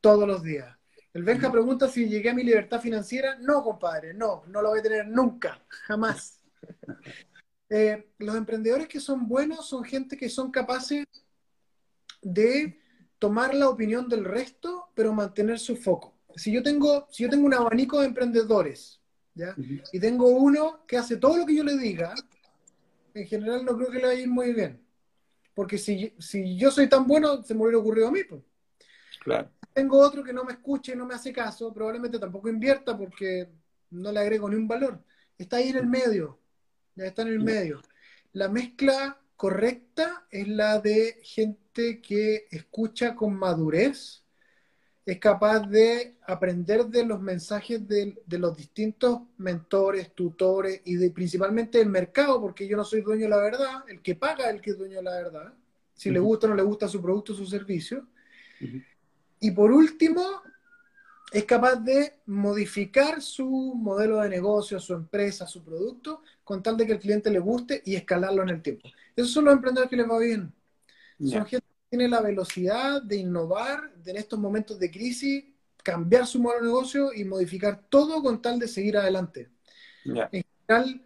todos los días. El Benja pregunta si llegué a mi libertad financiera. No, compadre, no, no lo voy a tener nunca, jamás. Eh, los emprendedores que son buenos son gente que son capaces de tomar la opinión del resto, pero mantener su foco. Si yo tengo, si yo tengo un abanico de emprendedores, ¿ya? Y tengo uno que hace todo lo que yo le diga, en general no creo que le vaya a ir muy bien. Porque si, si yo soy tan bueno, se me hubiera ocurrido a mí. Pues. Claro. Tengo otro que no me escuche, no me hace caso, probablemente tampoco invierta porque no le agrego ni un valor. Está ahí en el medio, ya está en el medio. La mezcla correcta es la de gente que escucha con madurez, es capaz de aprender de los mensajes de, de los distintos mentores, tutores y de, principalmente del mercado, porque yo no soy dueño de la verdad, el que paga es el que es dueño de la verdad, si uh -huh. le gusta o no le gusta su producto o su servicio. Uh -huh. Y por último, es capaz de modificar su modelo de negocio, su empresa, su producto, con tal de que el cliente le guste y escalarlo en el tiempo. Esos son los emprendedores que les va bien. Yeah. Son gente tiene la velocidad de innovar de en estos momentos de crisis, cambiar su modelo de negocio y modificar todo con tal de seguir adelante. Yeah. En general,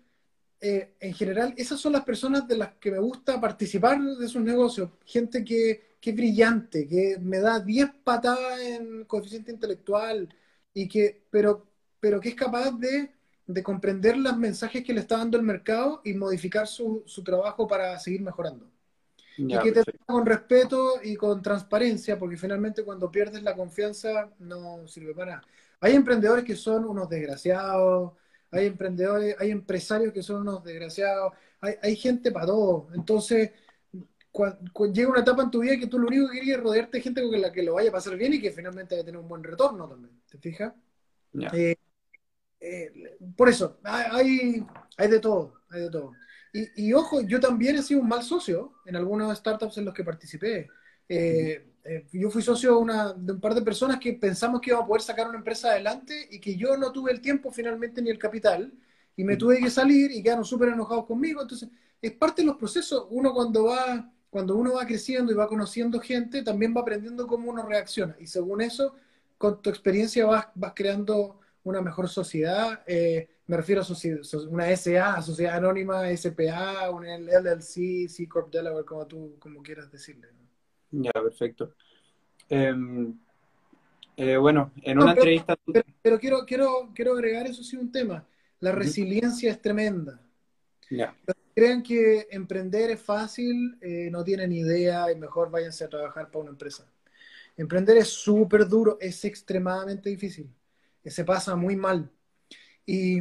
eh, en general, esas son las personas de las que me gusta participar de sus negocios. Gente que, que es brillante, que me da 10 patadas en coeficiente intelectual, y que, pero, pero que es capaz de, de comprender los mensajes que le está dando el mercado y modificar su, su trabajo para seguir mejorando. Ya, y que te trata con respeto y con transparencia, porque finalmente cuando pierdes la confianza no sirve para nada. Hay emprendedores que son unos desgraciados, hay emprendedores, hay empresarios que son unos desgraciados, hay, hay gente para todo. Entonces, cuando, cuando llega una etapa en tu vida que tú lo único que quieres es rodearte de gente con la que lo vaya a pasar bien y que finalmente vaya a tener un buen retorno también. ¿Te fijas? Yeah. Eh, eh, por eso, hay, hay de todo, hay de todo. Y, y, ojo, yo también he sido un mal socio en algunas startups en los que participé. Eh, eh, yo fui socio una, de un par de personas que pensamos que íbamos a poder sacar una empresa adelante y que yo no tuve el tiempo finalmente ni el capital y me tuve que salir y quedaron súper enojados conmigo. Entonces, es parte de los procesos. Uno cuando va, cuando uno va creciendo y va conociendo gente, también va aprendiendo cómo uno reacciona. Y según eso, con tu experiencia vas, vas creando una mejor sociedad. Eh, me refiero a una SA, Sociedad Anónima, SPA, una LLC, C Corp Delaware, como tú como quieras decirle. ¿no? Ya, perfecto. Eh, eh, bueno, en no, una pero, entrevista... Pero, pero, quiero, quiero, quiero agregar eso sí un tema. La resiliencia uh -huh. es tremenda. Ya. Creen que emprender es fácil, eh, no tienen idea y mejor váyanse a trabajar para una empresa. Emprender es súper duro, es extremadamente difícil, se pasa muy mal. Y,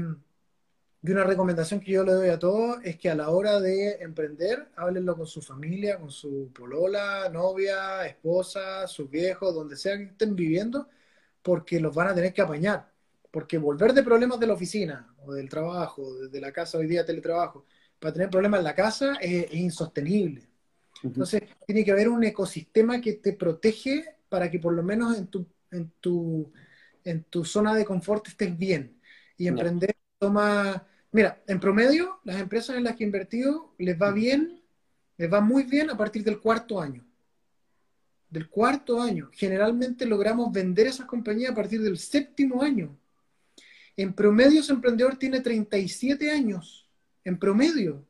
una recomendación que yo le doy a todos es que a la hora de emprender, háblenlo con su familia, con su polola, novia, esposa, sus viejos, donde sea que estén viviendo, porque los van a tener que apañar. Porque volver de problemas de la oficina o del trabajo, de la casa hoy día teletrabajo, para tener problemas en la casa es, insostenible. Entonces, tiene que haber un ecosistema que te protege para que por lo menos en tu, en tu, en tu zona de confort estés bien. Y emprender toma... Mira, en promedio, las empresas en las que he invertido les va bien, les va muy bien a partir del cuarto año. Del cuarto año. Generalmente logramos vender esas compañías a partir del séptimo año. En promedio, ese emprendedor tiene 37 años en promedio.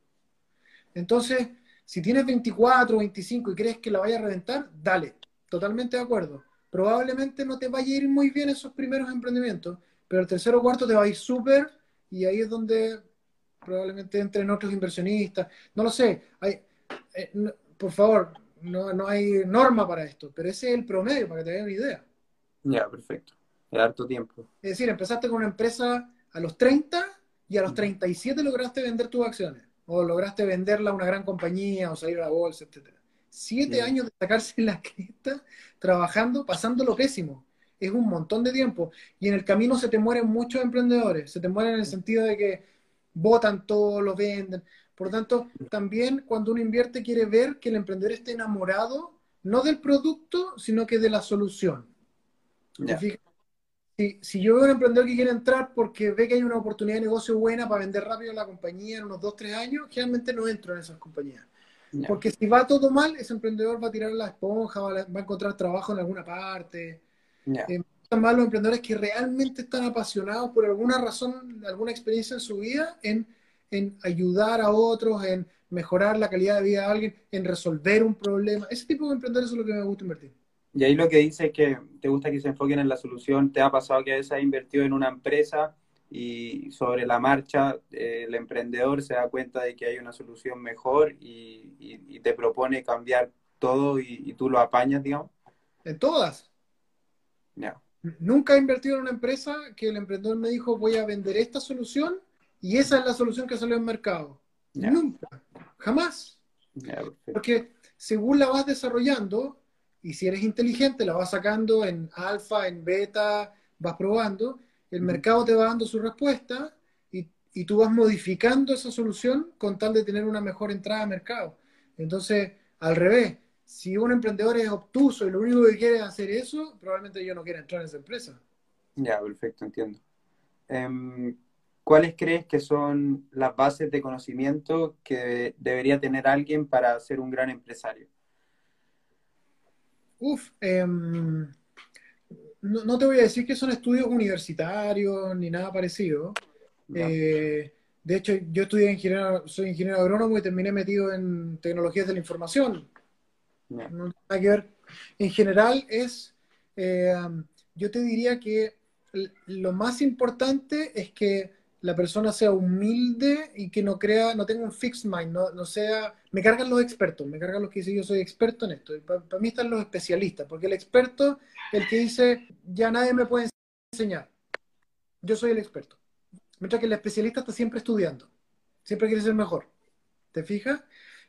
Entonces, si tienes 24 o 25 y crees que la vaya a reventar, dale, totalmente de acuerdo. Probablemente no te vaya a ir muy bien esos primeros emprendimientos, pero el tercero o cuarto te va a ir súper y ahí es donde probablemente entren otros inversionistas. No lo sé, hay, eh, por favor, no, no, hay norma para esto, pero ese es el promedio para que te den una idea. Ya, perfecto. De harto tiempo. Es decir, empezaste con una empresa a los 30 y a los 37 lograste vender tus acciones, o lograste venderla a una gran compañía, o salir a la bolsa, etc. Siete años de sacarse la cresta, trabajando, pasando lo pésimo. Es un montón de tiempo. Y en el camino se te mueren muchos emprendedores. Se te mueren en el sentido de que votan todo, lo venden. Por lo tanto, también cuando uno invierte quiere ver que el emprendedor esté enamorado, no del producto, sino que de la solución si, yo veo un emprendedor que quiere entrar porque ve que hay una oportunidad de negocio buena para vender rápido la compañía en unos 2, 3 años, generalmente no entro en esas compañías. Porque si va todo mal, ese emprendedor va a tirar la esponja, va a, encontrar trabajo en alguna parte. Yeah. Eh, más los emprendedores que realmente están apasionados por alguna razón, alguna experiencia en su vida, en, en ayudar a otros, en mejorar la calidad de vida de alguien, en resolver un problema. Ese tipo de emprendedores es lo que me gusta invertir. Y ahí lo que dice es que te gusta que se enfoquen en la solución. ¿Te ha pasado que a veces has invertido en una empresa y sobre la marcha eh, el emprendedor se da cuenta de que hay una solución mejor y, te propone cambiar todo y, tú lo apañas, digamos? En todas. Nunca he invertido en una empresa que el emprendedor me dijo voy a vender esta solución y esa es la solución que salió en mercado. Nunca, jamás. Porque según la vas desarrollando, y si eres inteligente, la vas sacando en alfa, en beta, vas probando, el mercado te va dando su respuesta y, y, tú vas modificando esa solución con tal de tener una mejor entrada al mercado. Entonces, al revés, si un emprendedor es obtuso y lo único que quiere es hacer eso, probablemente yo no quiera entrar en esa empresa. Ya, perfecto, entiendo. Em, ¿Cuáles crees que son las bases de conocimiento que debería tener alguien para ser un gran empresario? Uf, em, no, te voy a decir que son estudios universitarios ni nada parecido. Eh, de hecho, yo estudié ingeniero, soy ingeniero agrónomo y terminé metido en tecnologías de la información. No tiene nada que ver. En general es, eh, yo te diría que lo más importante es que la persona sea humilde y que no crea, no tenga un fixed mind, no, no sea, me cargan los expertos, me cargan los que dicen yo soy experto en esto. Para, mí están los especialistas, porque el experto, el que dice, ya nadie me puede enseñar. Yo soy el experto. Mientras que el especialista está siempre estudiando, siempre quiere ser mejor. ¿Te fijas?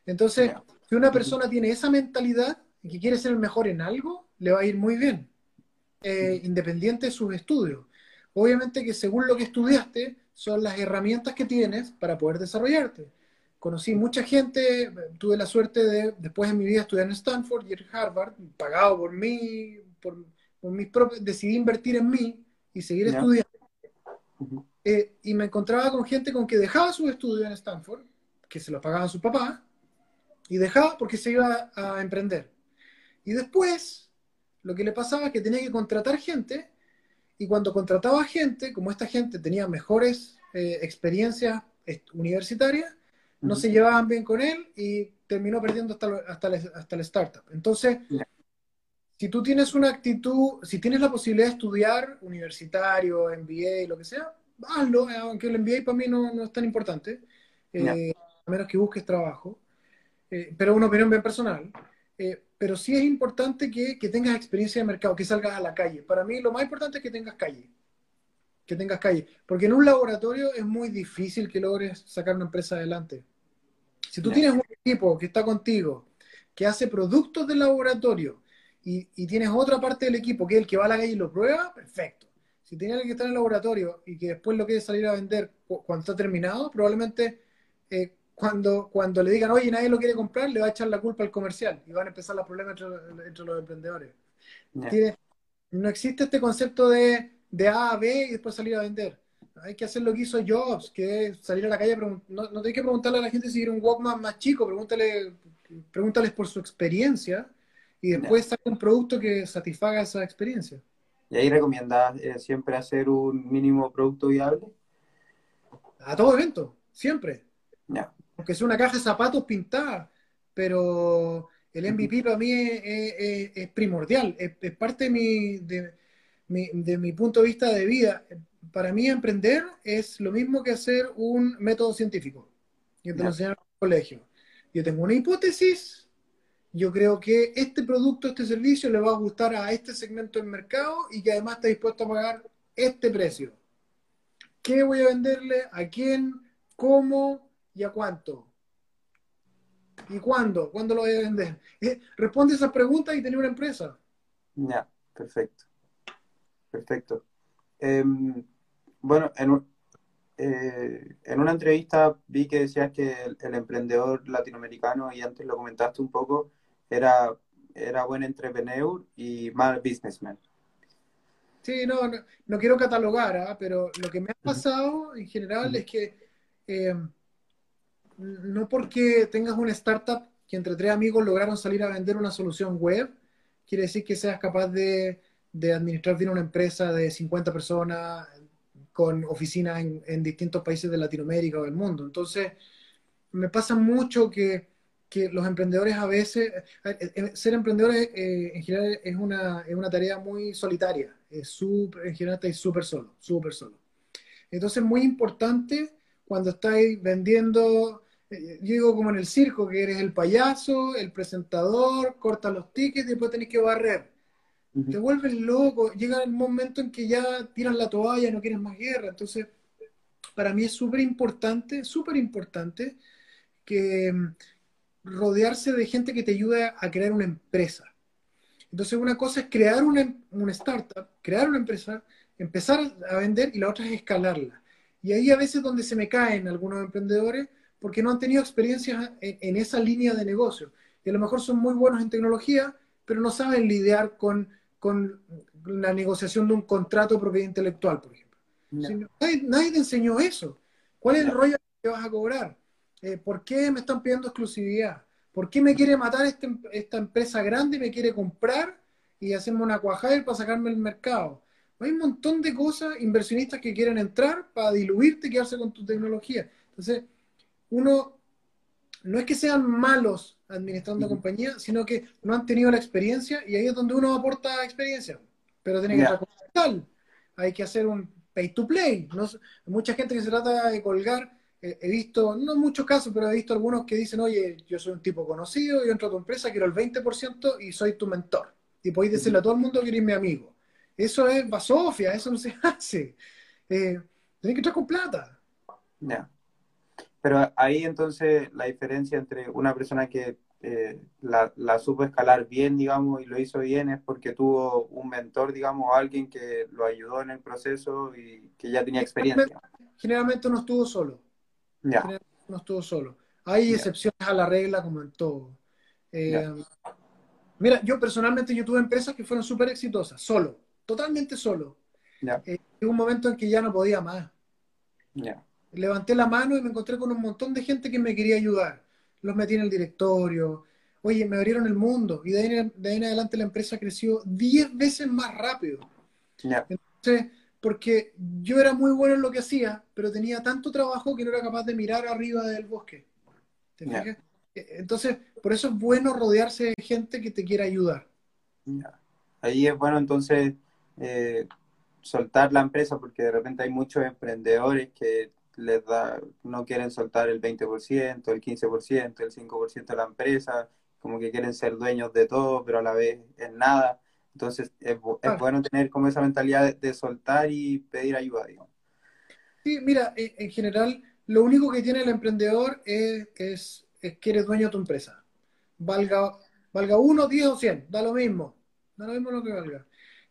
Entonces, si una persona tiene esa mentalidad y que quiere ser el mejor en algo, le va a ir muy bien, eh, independiente de sus estudios. Obviamente que según lo que estudiaste, son las herramientas que tienes para poder desarrollarte. Conocí mucha gente, tuve la suerte de, después de mi vida, estudiar en Stanford y en Harvard, pagado por mí, por, mis propios, decidí invertir en mí y seguir estudiando. Eh, y me encontraba con gente con que dejaba su estudio en Stanford, que se lo pagaba su papá, y dejaba porque se iba a emprender. Y después, lo que le pasaba es que tenía que contratar gente y cuando contrataba gente, como esta gente tenía mejores eh, experiencias universitarias, no se llevaban bien con él y terminó perdiendo hasta, hasta, hasta la startup. Entonces, si tú tienes una actitud, si tienes la posibilidad de estudiar universitario, MBA, lo que sea, hazlo, aunque el MBA para mí no, no es tan importante. Eh, a menos que busques trabajo, eh, pero una opinión bien personal. Eh, pero sí es importante que, que, tengas experiencia de mercado, que salgas a la calle. Para mí lo más importante es que tengas calle. Que tengas calle. Porque en un laboratorio es muy difícil que logres sacar una empresa adelante. Si tú tienes un equipo que está contigo, que hace productos de laboratorio, y, y, tienes otra parte del equipo que es el que va a la calle y lo prueba, perfecto. Si tienes alguien que está en el laboratorio y que después lo quiere salir a vender cuando está terminado, probablemente eh, cuando, cuando le digan, oye, nadie lo quiere comprar, le va a echar la culpa al comercial y van a empezar los problemas entre, los emprendedores. no existe este concepto de, de A a B y después salir a vender. Hay que hacer lo que hizo Jobs, que es salir a la calle. No, no hay que preguntarle a la gente si quiere un Walkman más chico, pregúntale, pregúntales por su experiencia y después sacar un producto que satisfaga esa experiencia. ¿Y ahí recomiendas eh, siempre hacer un mínimo producto viable? A todo evento, siempre. Aunque sea una caja de zapatos pintada, pero el MVP para mí es, primordial, es, parte de mi, de, mi, punto de vista de vida. Para mí emprender es lo mismo que hacer un método científico. Yo te lo en el colegio. Yo tengo una hipótesis, yo creo que este producto, este servicio le va a gustar a este segmento del mercado y que además está dispuesto a pagar este precio. ¿Qué voy a venderle? ¿A quién? ¿Cómo? ¿Y a cuánto? ¿Y cuándo? ¿Cuándo lo voy a vender? Eh, responde esas preguntas y tener una empresa. Ya, perfecto. Perfecto. Em, bueno, en, eh, en, una entrevista vi que decías que el, emprendedor latinoamericano, y antes lo comentaste un poco, era, era buen entrepreneur y mal businessman. Sí, no, no, quiero catalogar, ¿ah? pero lo que me ha pasado en general es que eh, no porque tengas una startup que entre tres amigos lograron salir a vender una solución web, quiere decir que seas capaz de, administrar bien una empresa de 50 personas con oficinas en, distintos países de Latinoamérica o del mundo. Entonces, me pasa mucho que que los emprendedores a veces, eh, eh, ser emprendedores eh, en general es una, es una tarea muy solitaria, es super, en general estáis súper solo, súper solo. Entonces es muy importante cuando estáis vendiendo, yo digo como en el circo, que eres el payaso, el presentador, cortas los tickets y después tenés que barrer. Te vuelves loco, llega el momento en que ya tiras la toalla no quieres más guerra. Entonces, para mí es súper importante, súper importante que, rodearse de gente que te ayude a crear una empresa. Entonces, una cosa es crear una, startup, crear una empresa, empezar a vender y la otra es escalarla. Y ahí a veces donde se me caen algunos emprendedores porque no han tenido experiencia en, esa línea de negocio. Y a lo mejor son muy buenos en tecnología, pero no saben lidiar con, la negociación de un contrato de propiedad intelectual, por ejemplo. nadie, te enseñó eso. ¿Cuál es el rollo que vas a cobrar? Eh, ¿por qué me están pidiendo exclusividad? ¿Por qué me quiere matar este, esta empresa grande y me quiere comprar y hacerme una cuajada para sacarme el mercado? Hay un montón de cosas, inversionistas que quieren entrar para diluirte y quedarse con tu tecnología. Entonces, uno no es que sean malos administrando compañías, sino que no han tenido la experiencia y ahí es donde uno aporta experiencia. Pero tiene que yeah. Hay que hacer un pay to play. ¿no? Mucha gente que se trata de colgar he visto, no muchos casos, pero he visto algunos que dicen, oye, yo soy un tipo conocido, yo entro a tu empresa, quiero el 20% y soy tu mentor. Y podéis decirle a todo el mundo que eres mi amigo. Eso es basofia, eso no se hace. Eh, que entrar con plata. Ya. Pero ahí entonces la diferencia entre una persona que eh, la, la, supo escalar bien, digamos, y lo hizo bien es porque tuvo un mentor, digamos, alguien que lo ayudó en el proceso y que ya tenía experiencia. generalmente no estuvo solo no estuvo solo. Hay excepciones a la regla como en todo. Eh, mira, yo personalmente yo tuve empresas que fueron súper exitosas, solo, totalmente solo. Eh, un momento en que ya no podía más. Levanté la mano y me encontré con un montón de gente que me quería ayudar. Los metí en el directorio. Oye, me abrieron el mundo. Y de ahí, de ahí en adelante la empresa creció 10 veces más rápido. Entonces, porque yo era muy bueno en lo que hacía, pero tenía tanto trabajo que no era capaz de mirar arriba del bosque. E, entonces, por eso es bueno rodearse de gente que te quiera ayudar. Ahí es bueno entonces eh, soltar la empresa, porque de repente hay muchos emprendedores que les da, no quieren soltar el 20%, el 15%, el 5% de la empresa, como que quieren ser dueños de todo, pero a la vez en nada. Entonces es, bueno tener como esa mentalidad de, soltar y pedir ayuda, digamos. Sí, mira, en, general, lo único que tiene el emprendedor es, es, es que eres dueño de tu empresa. Valga, valga uno, diez o cien, da lo mismo. Da lo mismo lo que valga.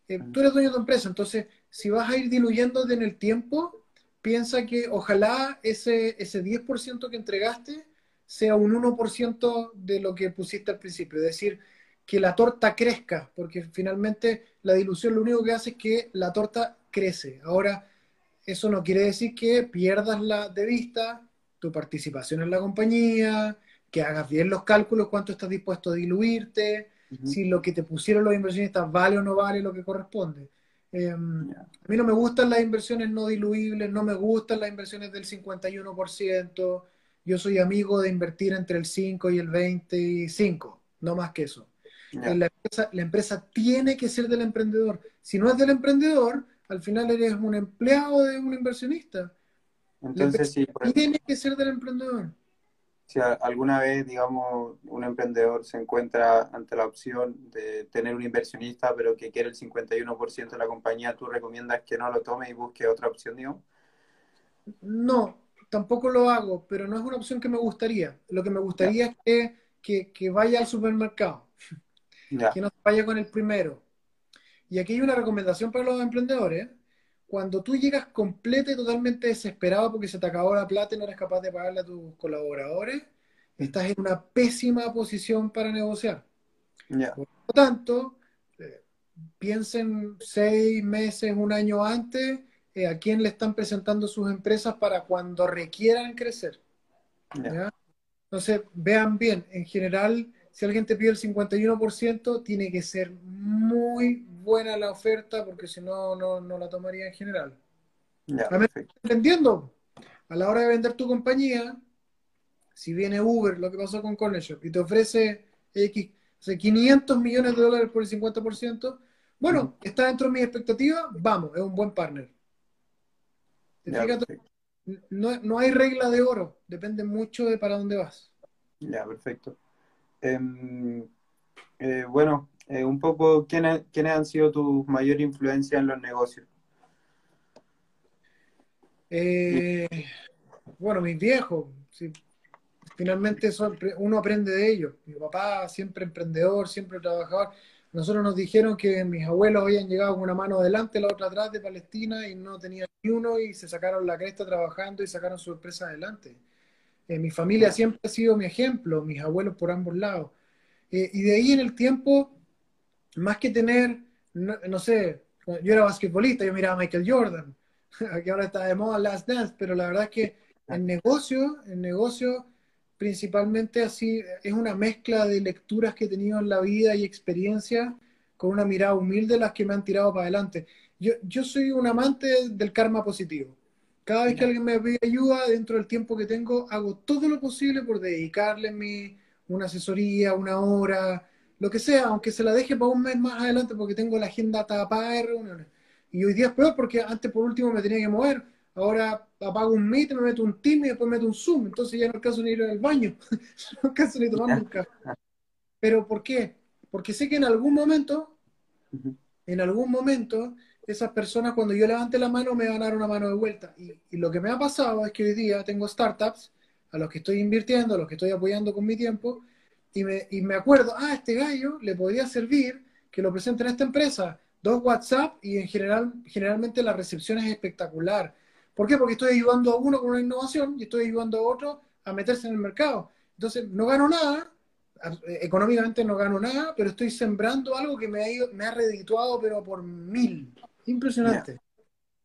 Eh, tú eres dueño de tu empresa, entonces si vas a ir diluyéndote en el tiempo, piensa que ojalá ese, ese 10% que entregaste sea un 1% de lo que pusiste al principio. Es decir, que la torta crezca, porque finalmente la dilución lo único que hace es que la torta crece. Ahora, eso no quiere decir que pierdas la, de vista tu participación en la compañía, que hagas bien los cálculos, cuánto estás dispuesto a diluirte, si lo que te pusieron los inversionistas vale o no vale lo que corresponde. Em, a mí no me gustan las inversiones no diluibles, no me gustan las inversiones del 51%. Yo soy amigo de invertir entre el 5 y el 25, no más que eso. La, empresa, la, empresa, tiene que ser del emprendedor. Si no es del emprendedor, al final eres un empleado de un inversionista. Entonces, sí, tiene que ser del emprendedor si alguna vez, digamos, un emprendedor se encuentra ante la opción de tener un inversionista, pero que quiere el 51% de la compañía, ¿tú recomiendas que no lo tome y busque otra opción, digamos? No, tampoco lo hago, pero no es una opción que me gustaría. Lo que me gustaría es que, vaya al supermercado, que no se vaya con el primero. Y aquí hay una recomendación para los emprendedores. Cuando tú llegas completo y totalmente desesperado porque se te acabó la plata y no eres capaz de pagarle a tus colaboradores, estás en una pésima posición para negociar. Por lo tanto, eh, piensen seis meses, un año antes, eh, a quién le están presentando sus empresas para cuando requieran crecer. Entonces, vean bien, en general, si alguien te pide el 51%, tiene que ser muy buena la oferta porque si no, no, la tomaría en general. Ya, entendiendo, a la hora de vender tu compañía, si viene Uber, lo que pasó con Shop, y te ofrece X, 500 millones de dólares por el 50%, bueno, está dentro de mis expectativas, vamos, es un buen partner. no, no, hay regla de oro, depende mucho de para dónde vas. Ya, perfecto. Em, eh, bueno, eh, un poco, ¿quiénes, ¿quiénes han sido tus mayor influencia en los negocios? Eh, bueno, mis viejos, finalmente uno aprende de ellos. Mi papá siempre emprendedor, siempre trabajador. Nosotros nos dijeron que mis abuelos habían llegado con una mano adelante, la otra atrás de Palestina y no tenían ni uno y se sacaron la cresta trabajando y sacaron su empresa adelante. Eh, mi familia siempre ha sido mi ejemplo, mis abuelos por ambos lados. y de ahí en el tiempo más que tener, no, sé, yo era basquetbolista, yo miraba a Michael Jordan, que ahora está de moda Last Dance, pero la verdad es que el negocio, el negocio principalmente así es una mezcla de lecturas que he tenido en la vida y experiencias con una mirada humilde las que me han tirado para adelante. Yo, yo soy un amante del karma positivo. Cada vez que alguien me pide ayuda, dentro del tiempo que tengo, hago todo lo posible por dedicarle mi, una asesoría, una hora, lo que sea, aunque se la deje para un mes más adelante porque tengo la agenda tapada de reuniones. Y hoy día es peor porque antes por último me tenía que mover, ahora apago un Meet, me meto un Team y después meto un Zoom, entonces ya no alcanzo ni ir al baño, no alcanzo ni tomar un café. Pero ¿por qué? Porque sé que en algún momento, en algún momento, esas personas cuando yo levante la mano me van a dar una mano de vuelta. Y, y lo que me ha pasado es que hoy día tengo startups a los que estoy invirtiendo, a los que estoy apoyando con mi tiempo, y me, y me acuerdo, ah, este gallo le podría servir que lo presente en esta empresa, dos WhatsApp y en general, generalmente la recepción es espectacular. ¿Por qué? Porque estoy ayudando a uno con una innovación y estoy ayudando a otro a meterse en el mercado. Entonces, no gano nada, económicamente no gano nada, pero estoy sembrando algo que me ha, ido, me ha redituado, pero por mil. Impresionante.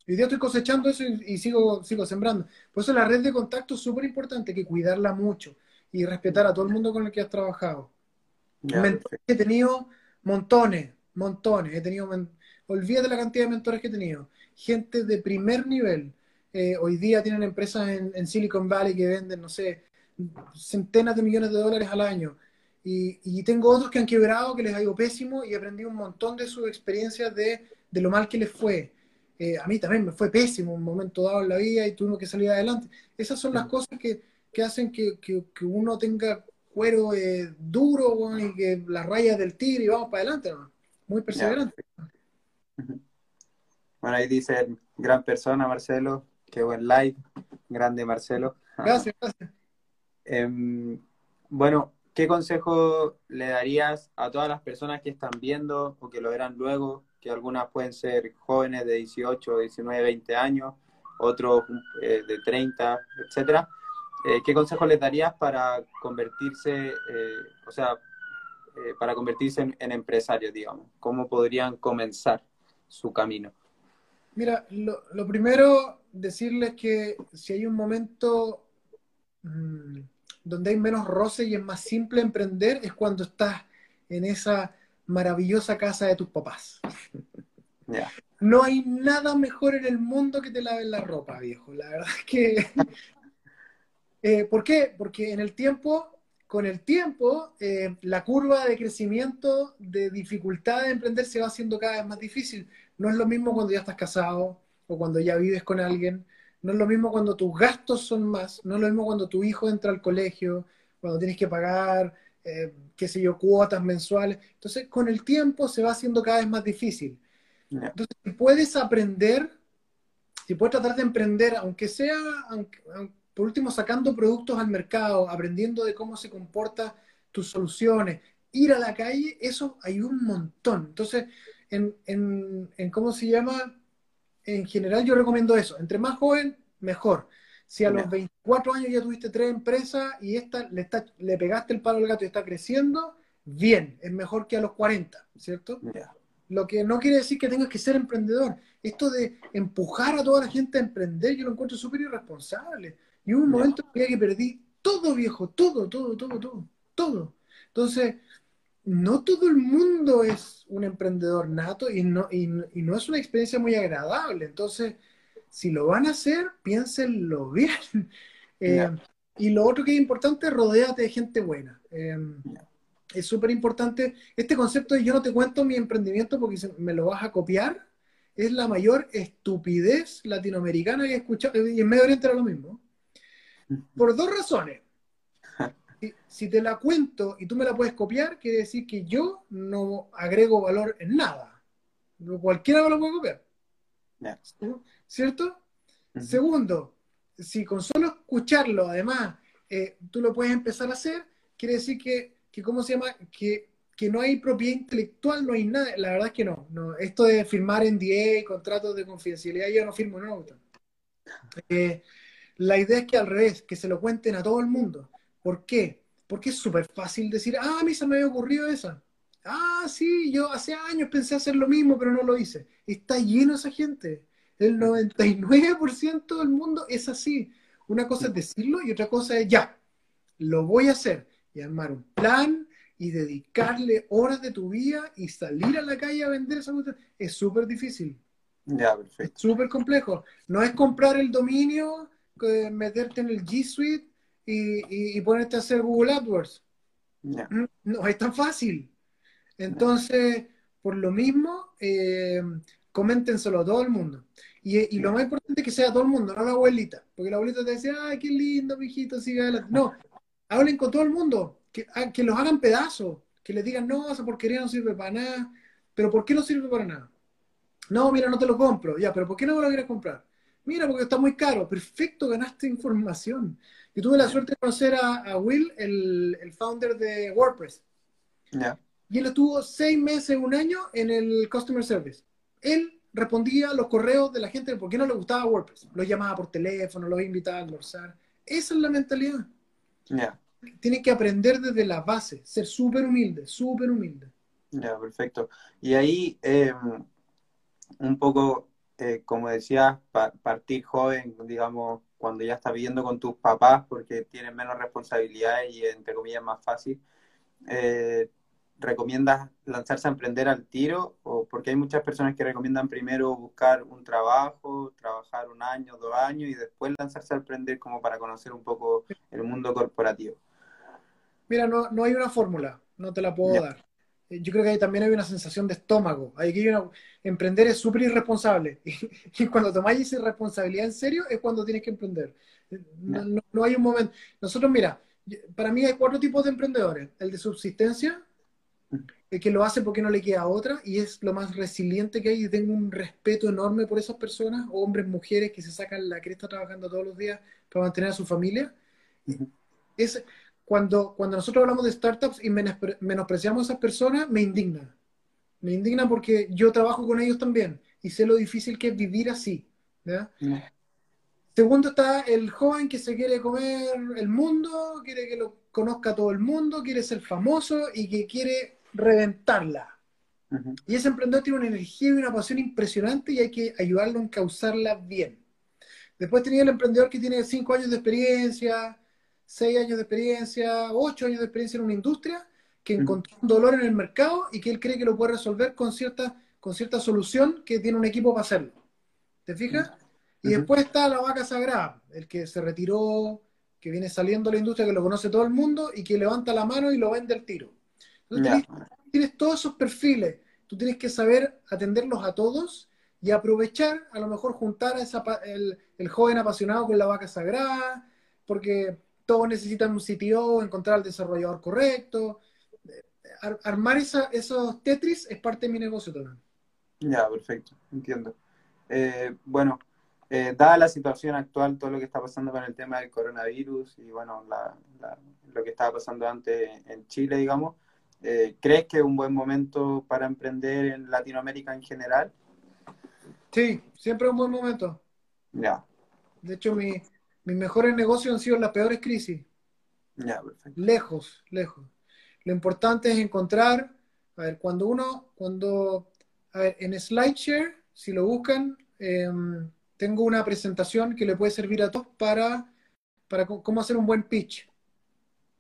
Hoy día estoy cosechando eso y, sigo, sigo sembrando. Por eso la red de contacto es súper importante, hay que cuidarla mucho y respetar a todo el mundo con el que has trabajado. he tenido montones, montones. He tenido, olvídate la cantidad de mentores que he tenido. Gente de primer nivel. Eh, hoy día tienen empresas en, Silicon Valley que venden, no sé, centenas de millones de dólares al año. Y, tengo otros que han quebrado, que les ha ido pésimo y aprendí un montón de sus experiencias de, de lo mal que les fue. Eh, a mí también me fue pésimo un momento dado en la vida y tuvimos que salir adelante. Esas son las cosas que, que hacen que, que, uno tenga cuero eh, duro y que las rayas del tigre y vamos para adelante. Muy perseverante. Bueno, ahí dice, gran persona Marcelo, qué buen live, grande Marcelo. Gracias, gracias. Em, bueno, ¿qué consejo le darías a todas las personas que están viendo o que lo verán luego? Que algunas pueden ser jóvenes de 18, 19, 20 años, otros eh, de 30, etcétera. Eh, ¿Qué consejo les darías para convertirse, eh, o sea, para convertirse en, en, empresarios, digamos? ¿Cómo podrían comenzar su camino? Mira, lo, lo primero, decirles que si hay un momento mm, donde hay menos roce y es más simple emprender es cuando estás en esa maravillosa casa de tus papás. No hay nada mejor en el mundo que te laven la ropa, viejo. La verdad es que... Eh, ¿Por qué? Porque en el tiempo, con el tiempo, eh, la curva de crecimiento, de dificultad de emprender se va haciendo cada vez más difícil. No es lo mismo cuando ya estás casado o cuando ya vives con alguien. No es lo mismo cuando tus gastos son más, no es lo mismo cuando tu hijo entra al colegio, cuando tienes que pagar, eh, qué sé yo, cuotas mensuales. Entonces, con el tiempo se va haciendo cada vez más difícil. Entonces, si puedes aprender, si puedes tratar de emprender, aunque sea, por último, sacando productos al mercado, aprendiendo de cómo se comportan tus soluciones, ir a la calle, eso ayuda un montón. Entonces, en, en, en ¿cómo se llama? en general yo recomiendo eso. Entre más joven, mejor. Si a los 24 años ya tuviste tres empresas y esta le, está, le pegaste el palo al gato y está creciendo, bien, es mejor que a los 40, ¿cierto? Lo que no quiere decir que tengas que ser emprendedor. Esto de empujar a toda la gente a emprender, yo lo encuentro súper irresponsable. Y hubo un momento en que perdí todo, viejo, todo, todo, todo, todo, todo. Entonces, no todo el mundo es un emprendedor nato y no, y, no es una experiencia muy agradable. Entonces, si lo van a hacer, piénsenlo bien. Eh, y lo otro que es importante, rodéate de gente buena. Eh, es súper importante. Este concepto de yo no te cuento mi emprendimiento porque me lo vas a copiar, es la mayor estupidez latinoamericana que he escuchado. Y en Medio Oriente era lo mismo. Por dos razones si te la cuento y tú me la puedes copiar, quiere decir que yo no agrego valor en nada. Cualquiera me lo puede copiar. ¿Cierto? Segundo, si con solo escucharlo, además, eh, tú lo puedes empezar a hacer, quiere decir que, que ¿cómo se llama? Que, que, no hay propiedad intelectual, no hay nada. La verdad es que no. no. Esto de firmar NDA, contratos de confidencialidad, yo no firmo, no. Eh, la idea es que al revés, que se lo cuenten a todo el mundo. ¿Por qué? Porque es súper fácil decir, ah, a mí se me había ocurrido esa. Ah, sí, yo hace años pensé hacer lo mismo, pero no lo hice. Está lleno esa gente. El 99% del mundo es así. Una cosa es decirlo y otra cosa es ya, lo voy a hacer. Y armar un plan y dedicarle horas de tu vida y salir a la calle a vender esa cosa. Es súper difícil. Ya, perfecto. Es súper complejo. No es comprar el dominio, eh, meterte en el G Suite y, ponerte a hacer Google AdWords. Mm, no. es tan fácil. Entonces, por lo mismo, eh, coméntenselo a todo el mundo. Y, lo más importante es que sea todo el mundo, no la abuelita. Porque la abuelita te decía, ay, qué lindo, mijito, sigue adelante. No, hablen con todo el mundo, que, ah, que los hagan pedazos, que les digan, no, esa porquería no sirve para nada. ¿Pero por qué no sirve para nada? No, mira, no te lo compro. Ya, pero ¿por qué no me lo quieres comprar? Mira, porque está muy caro. Perfecto, ganaste información. Y tuve la suerte de conocer a, Will, el, el, founder de WordPress. Y él estuvo seis meses, un año en el Customer Service. Él respondía a los correos de la gente de por qué no le gustaba WordPress. Los llamaba por teléfono, los invitaba a almorzar. Esa es la mentalidad. Yeah. Tiene que aprender desde la base, ser súper humilde, súper humilde. Ya, perfecto. Y ahí, em, un poco, eh, como decías, partir joven, digamos, cuando ya estás viviendo con tus papás porque tienes menos responsabilidades y entre comillas más fácil, eh, ¿recomiendas lanzarse a emprender al tiro? O porque hay muchas personas que recomiendan primero buscar un trabajo, trabajar un año, dos años y después lanzarse a emprender como para conocer un poco el mundo corporativo. Mira, no, no hay una fórmula, no te la puedo dar. Eh, yo creo que ahí también hay una sensación de estómago. Hay que emprender es súper irresponsable. Y, cuando tomáis esa responsabilidad en serio es cuando tienes que emprender. No, hay un momento. Nosotros, mira, para mí hay cuatro tipos de emprendedores. El de subsistencia, el que lo hace porque no le queda otra y es lo más resiliente que hay y tengo un respeto enorme por esas personas, hombres, mujeres que se sacan la cresta trabajando todos los días para mantener a su familia. Es, cuando, cuando nosotros hablamos de startups y menospreciamos a esas personas, me indigna. Me indigna porque yo trabajo con ellos también y sé lo difícil que es vivir así. Segundo está el joven que se quiere comer el mundo, quiere que lo conozca todo el mundo, quiere ser famoso y que quiere reventarla. Y ese emprendedor tiene una energía y una pasión impresionante y hay que ayudarlo en causarla bien. Después tenía el emprendedor que tiene cinco años de experiencia, seis años de experiencia, ocho años de experiencia en una industria, que encontró un dolor en el mercado y que él cree que lo puede resolver con cierta, con cierta solución que tiene un equipo para hacerlo. ¿Te fijas? Y después está la vaca sagrada, el que se retiró, que viene saliendo de la industria, que lo conoce todo el mundo y que levanta la mano y lo vende al tiro. Entonces tienes, todos esos perfiles, tú tienes que saber atenderlos a todos y aprovechar, a lo mejor juntar a esa, el, el joven apasionado con la vaca sagrada, porque todos necesitan un CTO, encontrar al desarrollador correcto. armar esos Tetris es parte de mi negocio también. Ya, perfecto, entiendo. Eh, bueno, eh, dada la situación actual, todo lo que está pasando con el tema del coronavirus y bueno, lo que estaba pasando antes en Chile, digamos, eh, ¿crees que es un buen momento para emprender en Latinoamérica en general? Sí, siempre es un buen momento. Ya. De hecho, mi, mis mejores negocios han sido las peores crisis. Perfecto. Lejos, lejos. Lo importante es encontrar, a ver, cuando uno, cuando, a ver, en SlideShare, si lo buscan, em, tengo una presentación que le puede servir a todos para, para cómo hacer un buen pitch.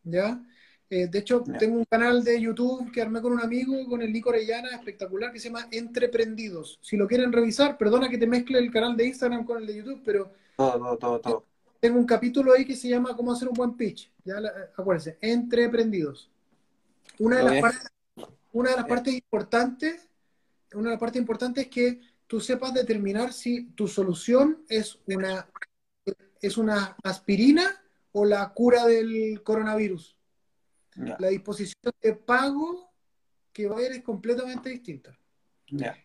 ¿Ya? Eh, de hecho, tengo un canal de YouTube que armé con un amigo, con el Nico Orellana, espectacular, que se llama Entreprendidos. Si lo quieren revisar, perdona que te mezcle el canal de Instagram con el de YouTube, pero... Todo, todo, todo, todo tengo un capítulo ahí que se llama Cómo hacer un buen pitch. Ya, acuérdense, entreprendidos. Una de las, partes, una de las partes importantes, una de las partes importantes es que tú sepas determinar si tu solución es una, es una aspirina o la cura del coronavirus. La disposición de pago que va a ir es completamente distinta.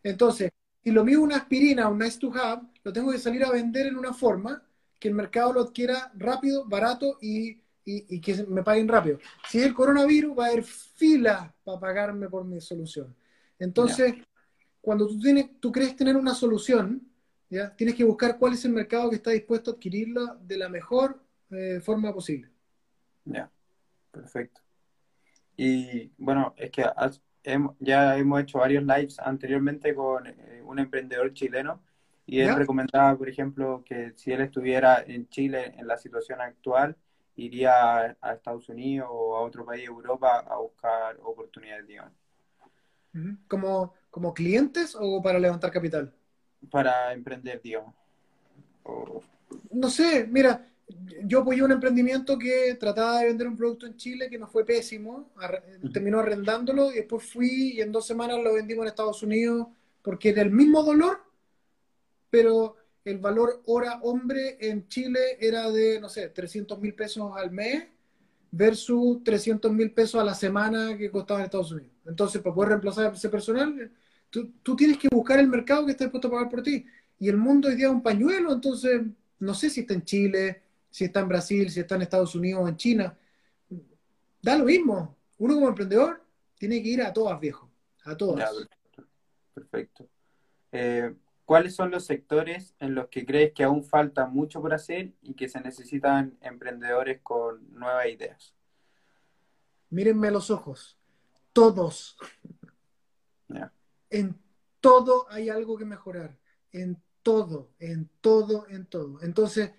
Entonces, si lo mío es una aspirina, un nice to have, lo tengo que salir a vender en una forma que el mercado lo adquiera rápido, barato y, que me paguen rápido. Si es el coronavirus, va a haber fila para pagarme por mi solución. Entonces, cuando tú, tienes, tú crees tener una solución, ¿ya? tienes que buscar cuál es el mercado que está dispuesto a adquirirla de la mejor eh, forma posible. Ya, perfecto. Y bueno, es que ya hemos hecho varios lives anteriormente con eh, un emprendedor chileno y él recomendaba, por ejemplo, que si él estuviera en Chile en la situación actual, iría a, Estados Unidos o a otro país de Europa a buscar oportunidades, digamos. ¿Como, ¿Como clientes o para levantar capital? Para emprender, digamos. No sé, mira, yo apoyé un emprendimiento que trataba de vender un producto en Chile que nos fue pésimo, terminó arrendándolo y después fui y en dos semanas lo vendimos en Estados Unidos porque era el mismo dolor pero el valor hora hombre en Chile era de, no sé, 300 mil pesos al mes versus 300 mil pesos a la semana que costaba en Estados Unidos. Entonces, para poder reemplazar ese personal, tú, tú, tienes que buscar el mercado que esté dispuesto a pagar por ti. Y el mundo hoy día es un pañuelo, entonces no sé si está en Chile, si está en Brasil, si está en Estados Unidos o en China. Da lo mismo. Uno como emprendedor tiene que ir a todas, viejo. A todas. perfecto. Eh, ¿Cuáles son los sectores en los que crees que aún falta mucho por hacer y que se necesitan emprendedores con nuevas ideas? Mírenme los ojos. Todos. En todo hay algo que mejorar. En todo, en todo, en todo. Entonces,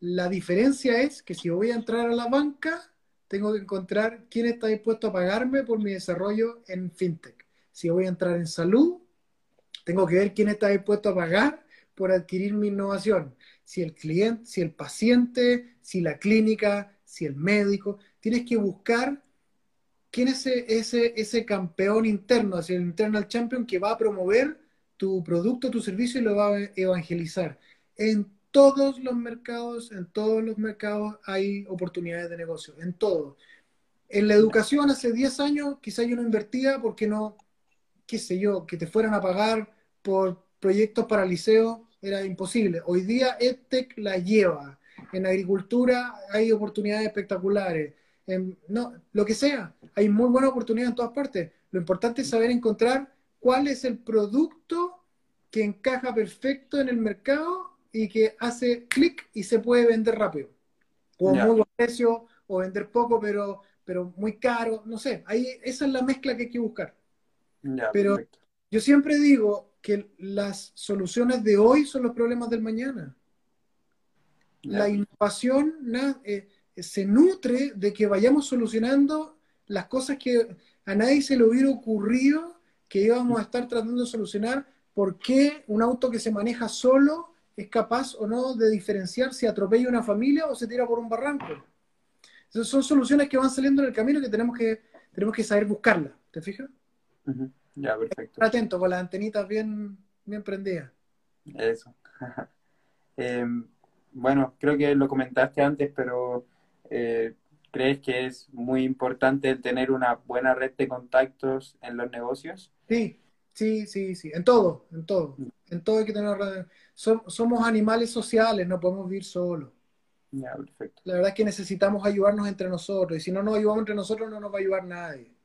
la diferencia es que si voy a entrar a la banca, tengo que encontrar quién está dispuesto a pagarme por mi desarrollo en fintech. Si voy a entrar en salud, tengo que ver quién está dispuesto a pagar por adquirir mi innovación. Si el cliente, si el paciente, si la clínica, si el médico. Tienes que buscar quién es ese, campeón interno, es el internal champion que va a promover tu producto, tu servicio y lo va a evangelizar. En todos los mercados, en todos los mercados hay oportunidades de negocio, en todo. En la educación hace 10 años quizá yo no invertía porque no, qué sé yo, que te fueran a pagar por proyectos para liceo era imposible. Hoy día EdTech la lleva. En agricultura hay oportunidades espectaculares. En, no, lo que sea, hay muy buena oportunidad en todas partes. Lo importante es saber encontrar cuál es el producto que encaja perfecto en el mercado y que hace clic y se puede vender rápido. O muy buen precio, o vender poco, pero, pero muy caro, no sé. Ahí, esa es la mezcla que hay que buscar. pero yo siempre digo que las soluciones de hoy son los problemas del mañana. La innovación eh, se nutre de que vayamos solucionando las cosas que a nadie se le hubiera ocurrido que íbamos a estar tratando de solucionar. ¿Por qué un auto que se maneja solo es capaz o no de diferenciar si atropella una familia o se tira por un barranco. Entonces son soluciones que van saliendo en el camino que tenemos que, tenemos que saber buscarlas. ¿Te fijas? Ya, perfecto. Atento con las antenitas bien, bien prendidas. Eso. Em, bueno, creo que lo comentaste antes, pero eh, ¿crees que es muy importante tener una buena red de contactos en los negocios? Sí, sí, sí, sí. En todo, en todo. Mm. En todo hay que tener red somos animales sociales, no podemos vivir solos. La verdad es que necesitamos ayudarnos entre nosotros y si no nos ayudamos entre nosotros no nos va a ayudar nadie.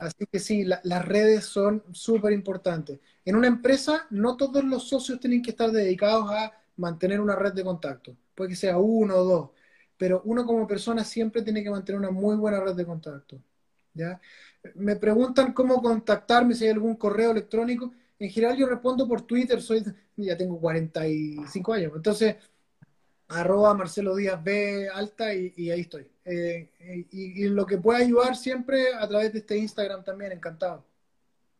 Así que sí, las redes son súper importantes. En una empresa no todos los socios tienen que estar dedicados a mantener una red de contacto. Puede que sea uno o dos, pero uno como persona siempre tiene que mantener una muy buena red de contacto. ¿ya? Me preguntan cómo contactarme, si hay algún correo electrónico en general yo respondo por Twitter, soy ya tengo 45 años, entonces arroba Marcelo Díaz B alta y, ahí estoy. Eh, y, lo que pueda ayudar siempre a través de este Instagram también, encantado.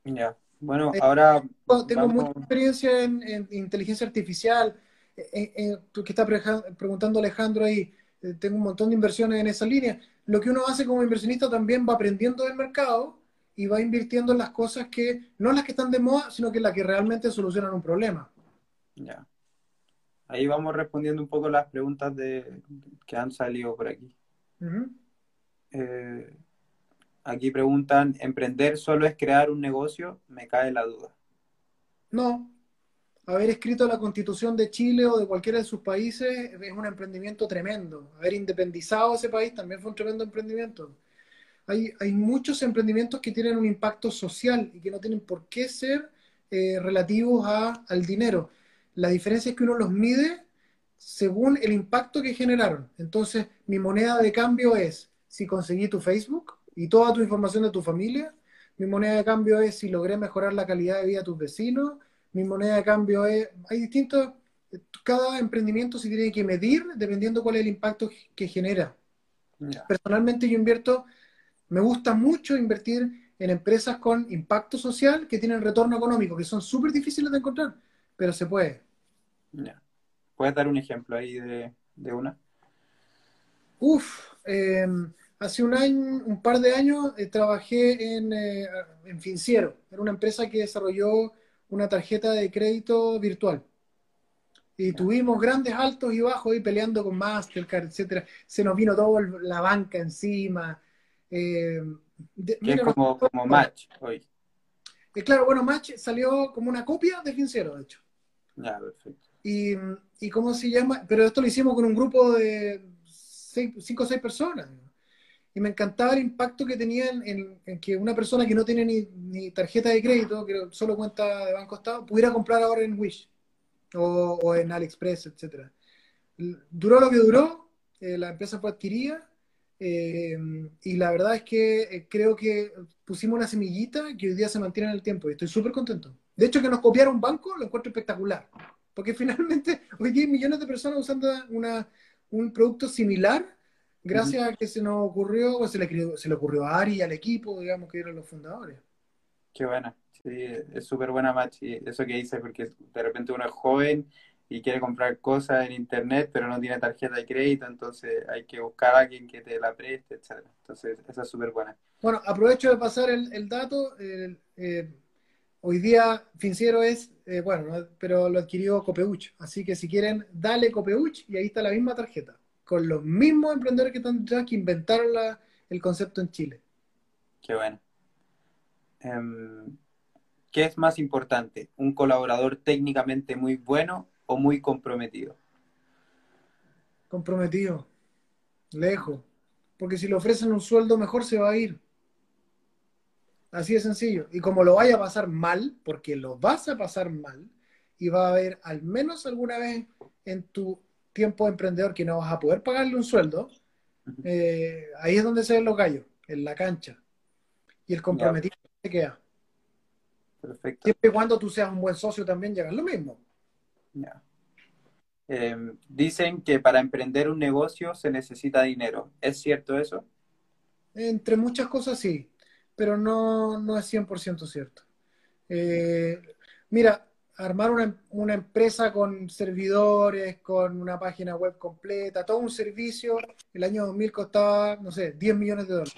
Ya, bueno, eh, ahora... Tengo mucha experiencia en, inteligencia artificial, eh, que está preguntando Alejandro ahí, tengo un montón de inversiones en esa línea. Lo que uno hace como inversionista también va aprendiendo del mercado y va invirtiendo en las cosas que, no las que están de moda, sino que las que realmente solucionan un problema. Ya. Ahí vamos respondiendo un poco las preguntas de, que han salido por aquí. Eh, aquí preguntan, ¿emprender solo es crear un negocio? Me cae la duda. No. Haber escrito la constitución de Chile o de cualquiera de sus países es un emprendimiento tremendo. Haber independizado ese país también fue un tremendo emprendimiento hay, muchos emprendimientos que tienen un impacto social y que no tienen por qué ser eh, relativos a, al dinero. La diferencia es que uno los mide según el impacto que generaron. Entonces, mi moneda de cambio es si conseguí tu Facebook y toda tu información de tu familia. Mi moneda de cambio es si logré mejorar la calidad de vida de tus vecinos. Mi moneda de cambio es... Hay distintos... Cada emprendimiento se tiene que medir dependiendo cuál es el impacto que genera. Personalmente yo invierto me gusta mucho invertir en empresas con impacto social que tienen retorno económico, que son súper difíciles de encontrar, pero se puede. ¿Puedes dar un ejemplo ahí de, una? Uf, em, hace un año, un par de años, eh, trabajé en, eh, en Finciero. Era una empresa que desarrolló una tarjeta de crédito virtual. Y tuvimos grandes altos y bajos ahí peleando con Mastercard, etcétera. Se nos vino toda la banca encima. Eh, es como, Match hoy. Eh, claro, bueno, Match salió como una copia de Fincero, de hecho. Ya, perfecto. Y, y, cómo se llama, pero esto lo hicimos con un grupo de cinco o seis personas. Y me encantaba el impacto que tenían en, que una persona que no tiene ni, tarjeta de crédito, que solo cuenta de Banco Estado, pudiera comprar ahora en Wish o, o en AliExpress, etc. Duró lo que duró, eh, la empresa fue adquirida eh, y la verdad es que eh, creo que pusimos una semillita que hoy día se mantiene en el tiempo y estoy súper contento. De hecho, que nos copiara un banco lo encuentro espectacular. Porque finalmente hoy hay millones de personas usando una, un producto similar gracias a que se nos ocurrió, o se le, se le ocurrió a Ari y al equipo, digamos, que eran los fundadores. Qué buena. Sí, es súper buena match. Y eso que dice, porque de repente uno es joven y quiere comprar cosas en internet, pero no tiene tarjeta de crédito, entonces hay que buscar a alguien que te la preste, etc. Entonces, esa es súper buena. Bueno, aprovecho de pasar el, dato. Eh, hoy día Financiero es, eh, bueno, pero lo adquirió Copeuch. Así que si quieren, dale Copeuch y ahí está la misma tarjeta. Con los mismos emprendedores que están ya que inventaron la, el concepto en Chile. Qué bueno. Em, ¿Qué es más importante? ¿Un colaborador técnicamente muy bueno o muy comprometido? Comprometido. Lejos. Porque si le ofrecen un sueldo mejor se va a ir. Así de sencillo. Y como lo vaya a pasar mal, porque lo vas a pasar mal, y va a haber al menos alguna vez en tu tiempo de emprendedor que no vas a poder pagarle un sueldo, eh, ahí es donde se ven los gallos, en la cancha. Y el comprometido se queda. Perfecto. Siempre y cuando tú seas un buen socio también llegas lo mismo. Em, dicen que para emprender un negocio se necesita dinero. ¿Es cierto eso? Entre muchas cosas sí, pero no, no es 100% cierto. Eh, mira, armar una, una, empresa con servidores, con una página web completa, todo un servicio, el año 2000 costaba, no sé, 10 millones de dólares.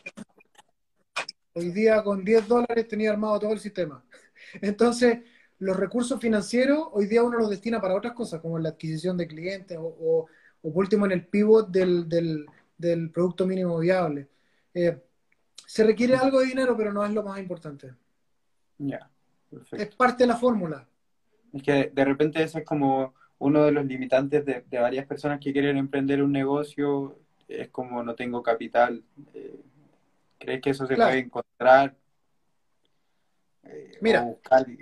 Hoy día con 10 dólares tenía armado todo el sistema. Entonces, los recursos financieros hoy día uno los destina para otras cosas, como la adquisición de clientes o, por último en el pivot del, del, producto mínimo viable. Eh, se requiere algo de dinero, pero no es lo más importante. Ya, Es parte de la fórmula. Es que de repente ese es como uno de los limitantes de, varias personas que quieren emprender un negocio, es como no tengo capital. Eh, ¿Crees que eso se puede encontrar? Eh, Mira,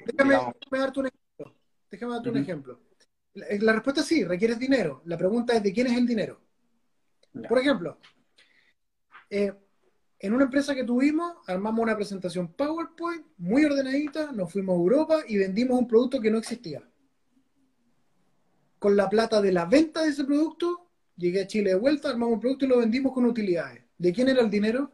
déjame, darte un ejemplo. Déjame darte un ejemplo. La, respuesta es sí, requieres dinero. La pregunta es de quién es el dinero. Por ejemplo, eh, en una empresa que tuvimos, armamos una presentación PowerPoint muy ordenadita, nos fuimos a Europa y vendimos un producto que no existía. Con la plata de la venta de ese producto, llegué a Chile de vuelta, armamos un producto y lo vendimos con utilidades. ¿De quién era el dinero?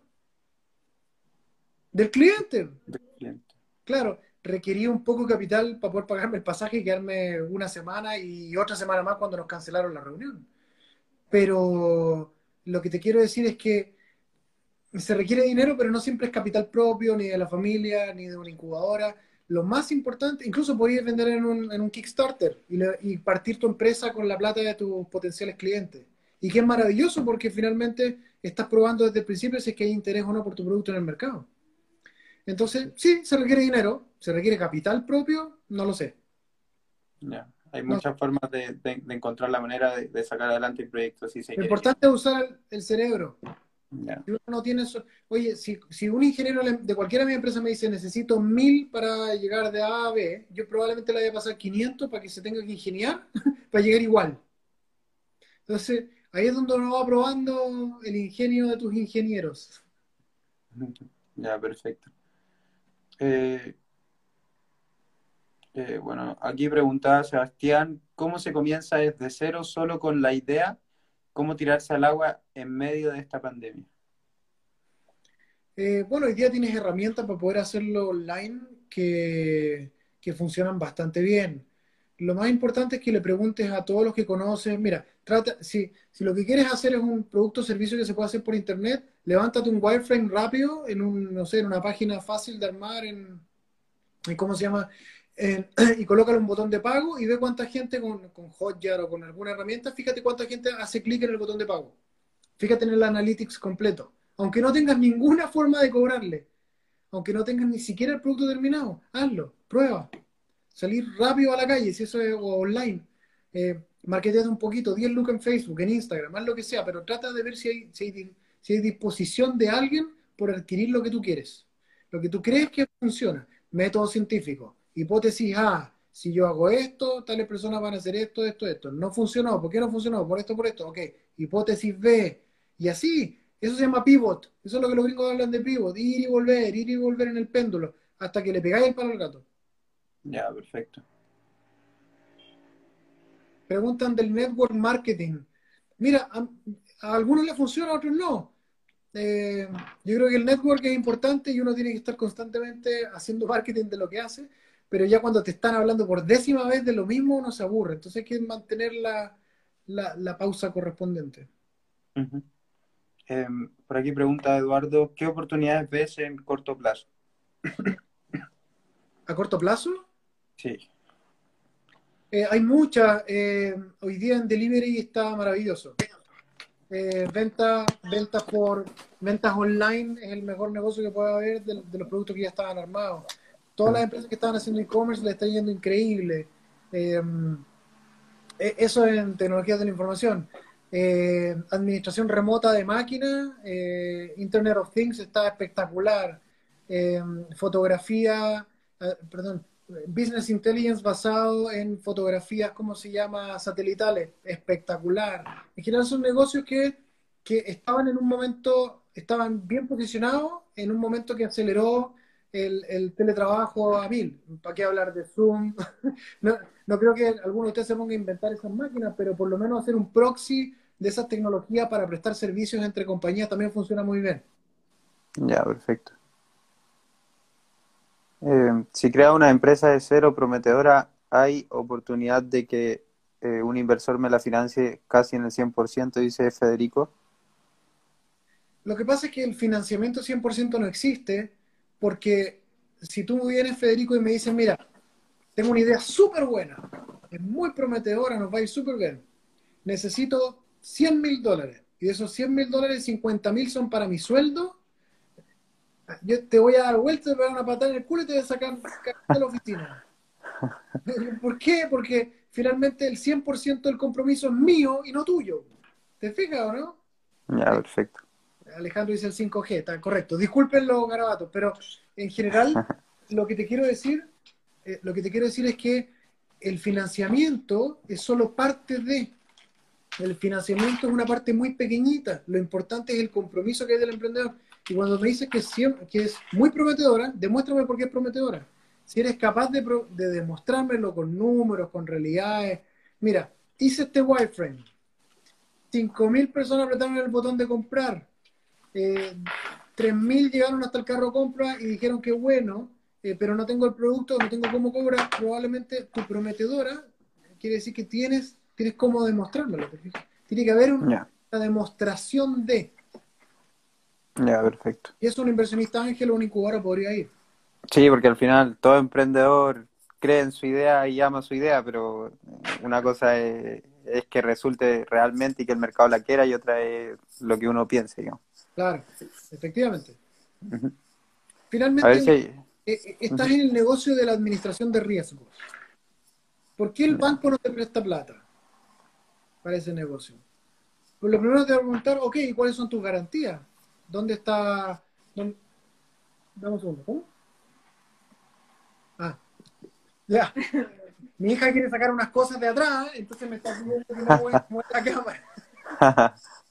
Del cliente. Del cliente. Claro, requería un poco de capital para poder pagarme el pasaje y quedarme una semana y otra semana más cuando nos cancelaron la reunión. Pero lo que te quiero decir es que se requiere dinero, pero no siempre es capital propio, ni de la familia, ni de una incubadora. Lo más importante, incluso podías vender en un, en un Kickstarter y, y, partir tu empresa con la plata de tus potenciales clientes. Y que es maravilloso porque finalmente estás probando desde el principio si es que hay interés o no por tu producto en el mercado. Entonces, sí, se requiere dinero, se requiere capital propio, no lo sé. Ya, hay muchas formas de, encontrar la manera de, sacar adelante el proyecto. lo importante es usar el, cerebro. No tiene oye, si, si, un ingeniero de cualquiera de mis empresas me dice necesito mil para llegar de A a B, yo probablemente le voy a pasar 500 para que se tenga que ingeniar para llegar igual. Entonces, ahí es donde uno va probando el ingenio de tus ingenieros. Ya, perfecto. Eh, eh, bueno, aquí preguntaba Sebastián, ¿cómo se comienza desde cero solo con la idea? ¿Cómo tirarse al agua en medio de esta pandemia? Eh, bueno, hoy día tienes herramientas para poder hacerlo online que, que funcionan bastante bien lo más importante es que le preguntes a todos los que conoces, mira, trata, si, si lo que quieres hacer es un producto o servicio que se puede hacer por internet, levántate un wireframe rápido en un, no sé, en una página fácil de armar, en, ¿cómo se llama? y colócale un botón de pago y ve cuánta gente con, con Hotjar o con alguna herramienta, fíjate cuánta gente hace clic en el botón de pago. Fíjate en el analytics completo. Aunque no tengas ninguna forma de cobrarle, aunque no tengas ni siquiera el producto terminado, hazlo, prueba salir rápido a la calle, si eso es online, eh, un poquito, 10 lucas en Facebook, en Instagram, haz lo que sea, pero trata de ver si hay, si hay, disposición de alguien por adquirir lo que tú quieres. Lo que tú crees que funciona. Método científico. Hipótesis A. Si yo hago esto, tales personas van a hacer esto, esto, esto. No funcionó. ¿Por qué no funcionó? Por esto, por esto. Ok. Hipótesis B. Y así. Eso se llama pivot. Eso es lo que los gringos hablan de pivot. Ir y volver, ir y volver en el péndulo. Hasta que le pegáis el palo al gato. Ya, perfecto. Preguntan del network marketing. Mira, a, algunos le funciona, a otros no. Eh, yo creo que el network es importante y uno tiene que estar constantemente haciendo marketing de lo que hace, pero ya cuando te están hablando por décima vez de lo mismo uno se aburre. Entonces hay que mantener la, la, pausa correspondiente. Em, por aquí pregunta Eduardo, ¿qué oportunidades ves en corto plazo? ¿A corto plazo? Sí. Eh, hay muchas. Eh, hoy día en delivery está maravilloso. Eh, ventas por ventas online es el mejor negocio que puede haber de, los productos que ya estaban armados. Todas las empresas que estaban haciendo e-commerce le está yendo increíble. E, eso en tecnologías de la información. administración remota de máquinas, Internet of Things está espectacular. fotografía, perdón, Business Intelligence basado en fotografías, ¿cómo se llama? Satelitales. Espectacular. En general son negocios que, estaban en un momento, estaban bien posicionados en un momento que aceleró el, teletrabajo a mil. ¿Para qué hablar de Zoom? no, no creo que alguno de ustedes se ponga a inventar esas máquinas, pero por lo menos hacer un proxy de esas tecnologías para prestar servicios entre compañías también funciona muy bien. Ya, perfecto. Eh, si crea una empresa de cero prometedora, ¿hay oportunidad de que eh, un inversor me la financie casi en el 100%, dice Federico? Lo que pasa es que el financiamiento 100% no existe, porque si tú vienes, Federico, y me dices, mira, tengo una idea súper buena, es muy prometedora, nos va a ir súper bien, necesito 100 mil dólares, y de esos 100 mil dólares, 50 mil son para mi sueldo, yo te voy a dar vuelta, te voy a dar una patada en el culo y te voy a sacar de la oficina. ¿Por qué? Porque finalmente el 100% del compromiso es mío y no tuyo. ¿Te fijas o no? Ya, perfecto. Alejandro dice el 5G, está correcto. Disculpen los garabatos, pero en general lo que te quiero decir, eh, lo que te quiero decir es que el financiamiento es solo parte de. El financiamiento es una parte muy pequeñita. Lo importante es el compromiso que hay del emprendedor. Y cuando me dices que, que es muy prometedora, demuéstrame por qué es prometedora. Si eres capaz de, de demostrármelo con números, con realidades. Mira, hice este wireframe. 5.000 personas apretaron el botón de comprar. Eh, 3.000 llegaron hasta el carro compra y dijeron que bueno, eh, pero no tengo el producto, no tengo cómo cobrar. Probablemente tu prometedora quiere decir que tienes, tienes cómo demostrármelo. Tiene que haber una demostración de. Ya, perfecto. Y es un inversionista ángel o un incubador podría ir. Sí, porque al final todo emprendedor cree en su idea y ama su idea, pero una cosa es, que resulte realmente y que el mercado la quiera y otra es lo que uno piense, digamos. Claro, efectivamente. Finalmente, eh, eh, estás en el negocio de la administración de riesgos. ¿Por qué el banco no te presta plata para ese negocio? Pues lo primero te voy a preguntar, ok, ¿cuáles son tus garantías? ¿Dónde está? Dónde? Dame un segundo, ¿cómo? Ah, ya. Mi hija quiere sacar unas cosas de atrás, entonces me está pidiendo que no mueva la cámara.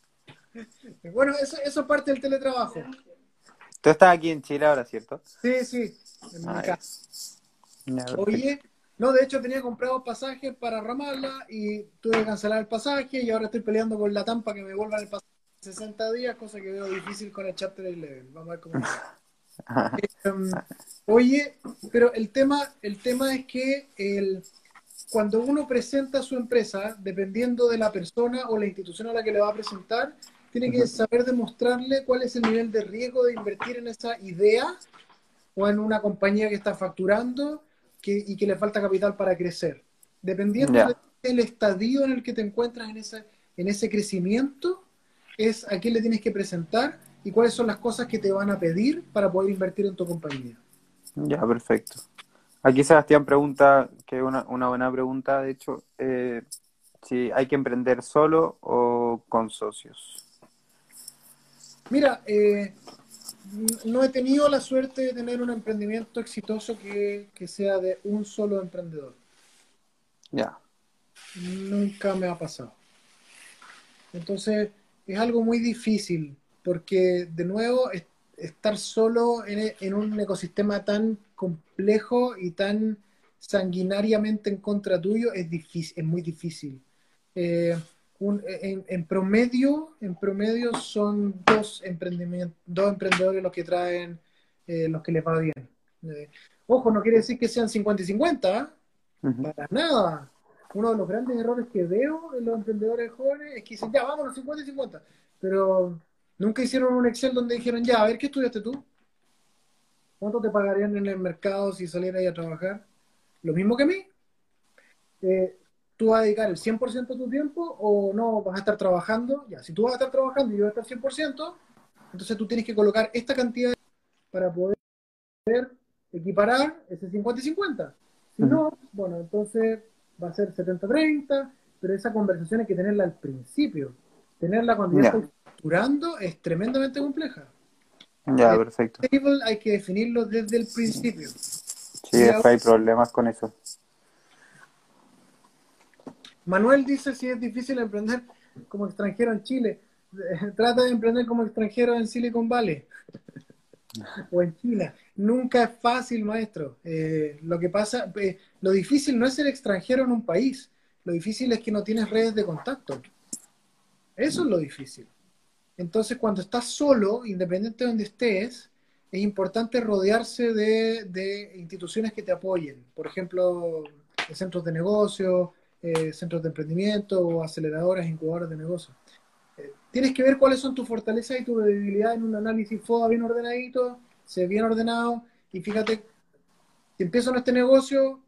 bueno, eso, eso es parte del teletrabajo. Tú estás aquí en Chile ahora, ¿cierto? Sí, sí, en mi ah, casa. Oye, no, de hecho tenía comprado pasajes para Ramallah y tuve que cancelar el pasaje y ahora estoy peleando con la tampa que me vuelvan el pasaje 60 días, cosa que veo difícil con el chapter 11. Vamos a ver cómo. Em, oye, pero el tema, el tema es que el, cuando uno presenta su empresa, dependiendo de la persona o la institución a la que le va a presentar, tiene que saber demostrarle cuál es el nivel de riesgo de invertir en esa idea o en una compañía que está facturando y que le falta capital para crecer. Dependiendo del estadio en el que te encuentras en ese, en ese crecimiento, es a quién le tienes que presentar y cuáles son las cosas que te van a pedir para poder invertir en tu compañía. Ya, perfecto. Aquí Sebastián pregunta, que es una, buena pregunta, de hecho, eh, si hay que emprender solo o con socios. Mira, eh, no he tenido la suerte de tener un emprendimiento exitoso que, que sea de un solo emprendedor. Ya. Nunca me ha pasado. Entonces, es algo muy difícil, porque de nuevo estar solo en, un ecosistema tan complejo y tan sanguinariamente en contra tuyo es difícil, es muy difícil. Eh, en, promedio, en promedio son dos emprendimientos, dos emprendedores los que traen, eh, los que les va bien. Eh, Ojo, no quiere decir que sean 50 y 50, para nada. Uno de los grandes errores que veo en los emprendedores jóvenes es que dicen, ya, vámonos, 50 y 50. Pero nunca hicieron un Excel donde dijeron, ya, a ver, ¿qué estudiaste tú? ¿Cuánto te pagarían en el mercado si salieras ahí a trabajar? Lo mismo que a mí. Eh, ¿Tú vas a dedicar el 100% de tu tiempo o no vas a estar trabajando? Ya, si tú vas a estar trabajando y yo voy a estar 100%, entonces tú tienes que colocar esta cantidad para poder equiparar ese 50 y 50. Si no, bueno, entonces va a ser 70-30, pero esa conversación hay que tenerla al principio. Tenerla cuando ya estoy estructurando es tremendamente compleja. Ya, perfecto. hay que definirlo desde el principio. Sí, hay problemas con eso. Manuel dice si es difícil emprender como extranjero en Chile. Trata de emprender como extranjero en Silicon Valley o en China. Nunca es fácil, maestro. Eh, lo que pasa, eh, lo difícil no es ser extranjero en un país. Lo difícil es que no tienes redes de contacto. Eso es lo difícil. Entonces, cuando estás solo, independiente de donde estés, es importante rodearse de, instituciones que te apoyen. Por ejemplo, centros de negocio, eh, centros de emprendimiento o aceleradoras, incubadoras de negocio. Eh, tienes que ver cuáles son tus fortalezas y tu debilidad en un análisis FODA bien ordenadito, se bien ordenado, y fíjate, si empiezo en este negocio,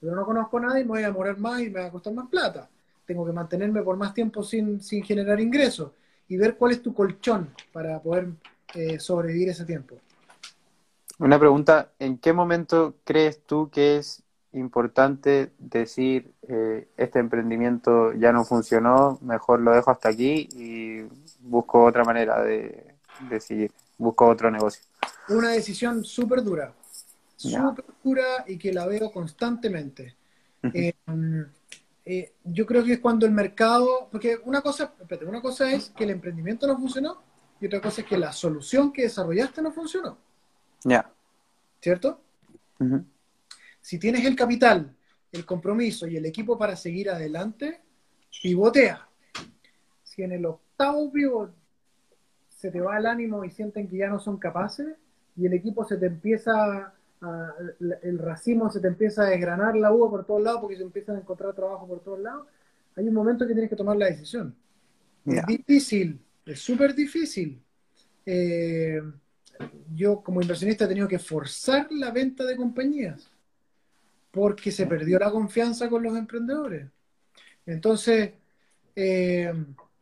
pero no conozco a nadie, me voy a demorar más y me va a costar más plata. Tengo que mantenerme por más tiempo sin, sin generar ingresos y ver cuál es tu colchón para poder eh, sobrevivir ese tiempo. Una pregunta, ¿en qué momento crees tú que es importante decir eh, este emprendimiento ya no funcionó, mejor lo dejo hasta aquí y busco otra manera de, seguir, busco otro negocio? Una decisión súper dura, súper dura y que la veo constantemente. Eh, yo creo que es cuando el mercado, porque una cosa, espérate, una cosa es que el emprendimiento no funcionó y otra cosa es que la solución que desarrollaste no funcionó. Ya. ¿Cierto? Si tienes el capital, el compromiso y el equipo para seguir adelante, pivotea. Si en el octavo pivot se te va el ánimo y sienten que ya no son capaces y el equipo se te empieza el racimo se te empieza a desgranar la uva por todos lados porque se empiezan a encontrar trabajo por todos lados, hay un momento que tienes que tomar la decisión. Es difícil, es súper difícil. Eh, yo como inversionista he tenido que forzar la venta de compañías porque se perdió la confianza con los emprendedores. Entonces, eh,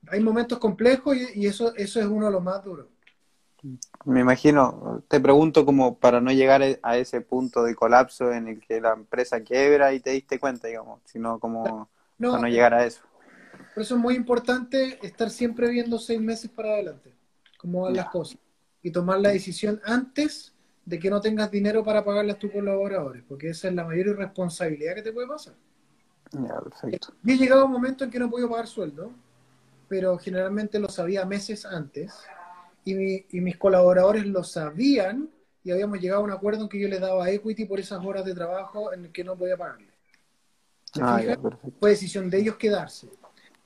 hay momentos complejos y, eso, eso es uno de los más duros. Me imagino, te pregunto como para no llegar a ese punto de colapso en el que la empresa quiebra y te diste cuenta, digamos, sino como para no llegar a eso. Por eso es muy importante estar siempre viendo seis meses para adelante, cómo van las cosas, y tomar la decisión antes de que no tengas dinero para pagarle a tus colaboradores, porque esa es la mayor irresponsabilidad que te puede pasar. Ya, perfecto. He llegado a un momento en que no he podido pagar sueldo, pero generalmente lo sabía meses antes y, mis colaboradores lo sabían y habíamos llegado a un acuerdo en que yo les daba equity por esas horas de trabajo en el que no podía pagarle. Ah, Fue decisión de ellos quedarse.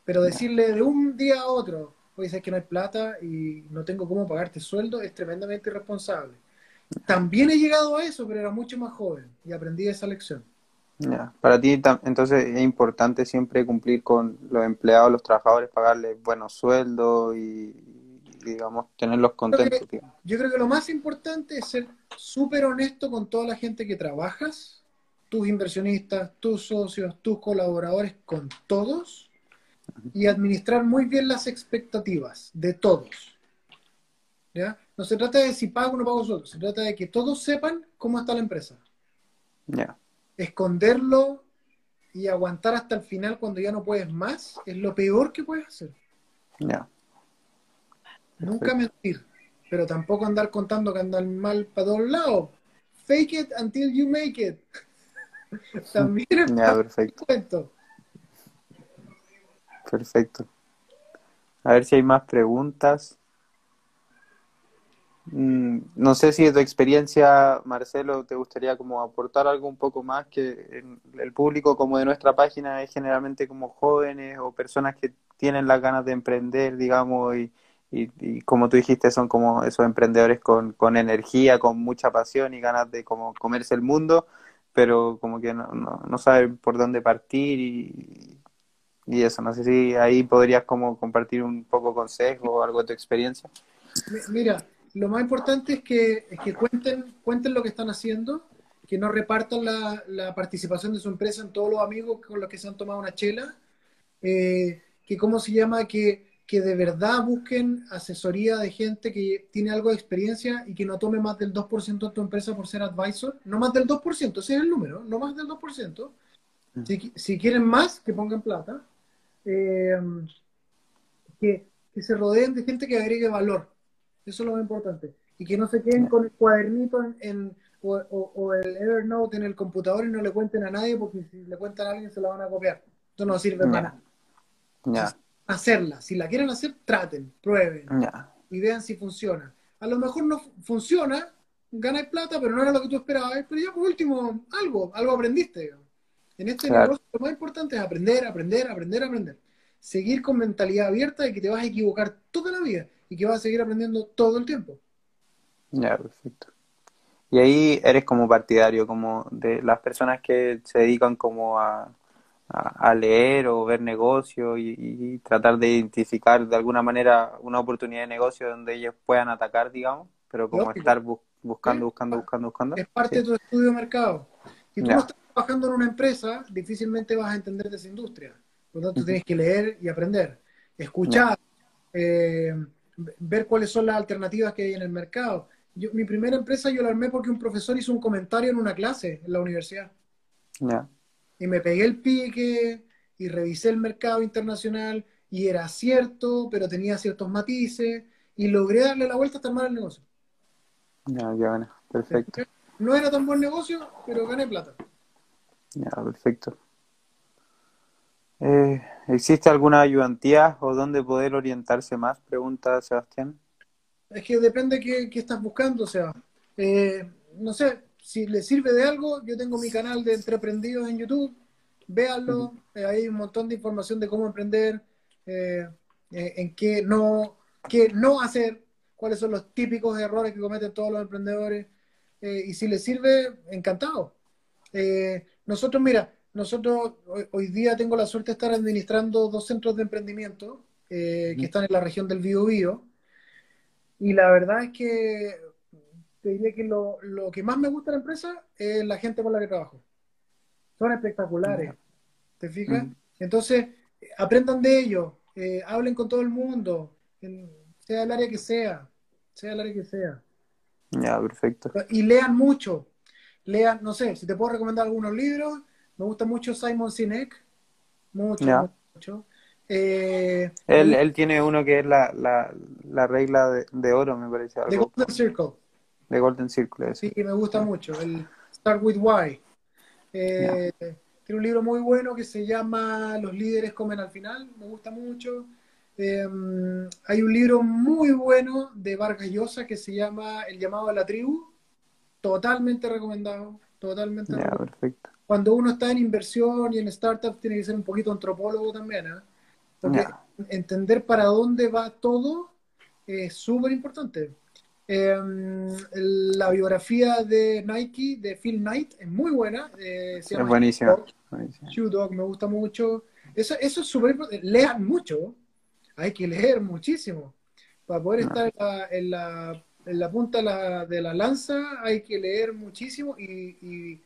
Pero decirle de un día a otro, oye, sabes que no hay plata y no tengo cómo pagarte sueldo, es tremendamente irresponsable. También he llegado a eso, pero era mucho más joven y aprendí esa lección. Para ti, entonces, es importante siempre cumplir con los empleados, los trabajadores, pagarles buenos sueldos y, digamos, tenerlos contentos. yo creo que lo más importante es ser súper honesto con toda la gente que trabajas, tus inversionistas, tus socios, tus colaboradores, con todos, y administrar muy bien las expectativas de todos. ¿Ya? No se trata de si pago o no pago sueldo, se trata de que todos sepan cómo está la empresa. Esconderlo y aguantar hasta el final cuando ya no puedes más es lo peor que puedes hacer. Ya. Nunca mentir, pero tampoco andar contando que andan mal para todos lados. Fake it until you make it. También es ya, perfecto. Perfecto. A ver si hay más preguntas. Mm, no sé si de tu experiencia, Marcelo, te gustaría como aportar algo un poco más que el público como de nuestra página es generalmente como jóvenes o personas que tienen las ganas de emprender, digamos, y, y, como tú dijiste, son como esos emprendedores con, con energía, con mucha pasión y ganas de como comerse el mundo, pero como que no, no, saben por dónde partir y, y eso. No sé si ahí podrías como compartir un poco consejo o algo de tu experiencia. Mira, lo más importante es que, es que cuenten, cuenten lo que están haciendo, que no repartan la, la, participación de su empresa en todos los amigos con los que se han tomado una chela, eh, que cómo se llama, que, que de verdad busquen asesoría de gente que tiene algo de experiencia y que no tome más del 2% de tu empresa por ser advisor, no más del 2%, ese es el número, no más del 2%. Mm. Si, si quieren más, que pongan plata. Eh, que, que se rodeen de gente que agregue valor eso es lo más importante. Y que no se queden con el cuadernito en, o, el Evernote en el computador y no le cuenten a nadie porque si le cuentan a alguien se la van a copiar. Esto no sirve para nada. Hacerla. Si la quieren hacer, traten, prueben y vean si funciona. A lo mejor no funciona, ganas plata, pero no era lo que tú esperabas. Pero ya por último, algo, algo aprendiste. En este negocio lo más importante es aprender, aprender, aprender, aprender. Seguir con mentalidad abierta de que te vas a equivocar toda la vida y que vas a seguir aprendiendo todo el tiempo. Ya, perfecto. Y ahí eres como partidario, como de las personas que se dedican como a, a, leer o ver negocio y, tratar de identificar de alguna manera una oportunidad de negocio donde ellos puedan atacar, digamos, pero como estar buscando, buscando, buscando, buscando. Es parte de tu estudio de mercado. Si tú no estás trabajando en una empresa, difícilmente vas a entender de esa industria. Por lo tanto, tienes que leer y aprender, escuchar, eh, ver cuáles son las alternativas que hay en el mercado. Yo, mi primera empresa yo la armé porque un profesor hizo un comentario en una clase en la universidad. Y me pegué el pique y revisé el mercado internacional y era cierto, pero tenía ciertos matices y logré darle la vuelta hasta armar el negocio. Ya, ya, bueno, perfecto. No era tan buen negocio, pero gané plata. Ya, perfecto. Eh, ¿Existe alguna ayudantía o dónde poder orientarse más? Pregunta Sebastián. Es que depende qué, qué estás buscando, o sea, eh, no sé, si le sirve de algo, yo tengo mi canal de Entreprendidos en YouTube, véanlo, eh, hay un montón de información de cómo emprender, en qué no, qué no hacer, cuáles son los típicos errores que cometen todos los emprendedores, y si les sirve, encantado. nosotros, mira, nosotros hoy, día tengo la suerte de estar administrando dos centros de emprendimiento eh, que están en la región del Biobío. Y la verdad es que te diría que lo, que más me gusta de la empresa es la gente con la que trabajo. Son espectaculares. ¿Te fijas? Entonces, aprendan de ellos, eh, hablen con todo el mundo, sea el área que sea, sea el área que sea. Ya, perfecto. Y lean mucho. Lean, no sé, si te puedo recomendar algunos libros, me gusta mucho Simon Sinek. Mucho, mucho. Eh, él, él, tiene uno que es la, la, la regla de, de, oro, me parece. The Golden Circle. The Golden Circle, sí. me gusta mucho. El Start with Why. Eh, tiene un libro muy bueno que se llama Los líderes comen al final. Me gusta mucho. Eh, hay un libro muy bueno de Vargas Llosa que se llama El llamado a la tribu. Totalmente recomendado. Totalmente. Ya, perfecto cuando uno está en inversión y en startup tiene que ser un poquito antropólogo también, ¿eh? Porque entender para dónde va todo es súper importante. Em, la biografía de Nike, de Phil Knight, es muy buena. Eh, es buenísima. Shoe Dog, me gusta mucho. Eso, eso es súper importante. Lean mucho. Hay que leer muchísimo. Para poder estar en la, en la, punta de la, lanza hay que leer muchísimo y y,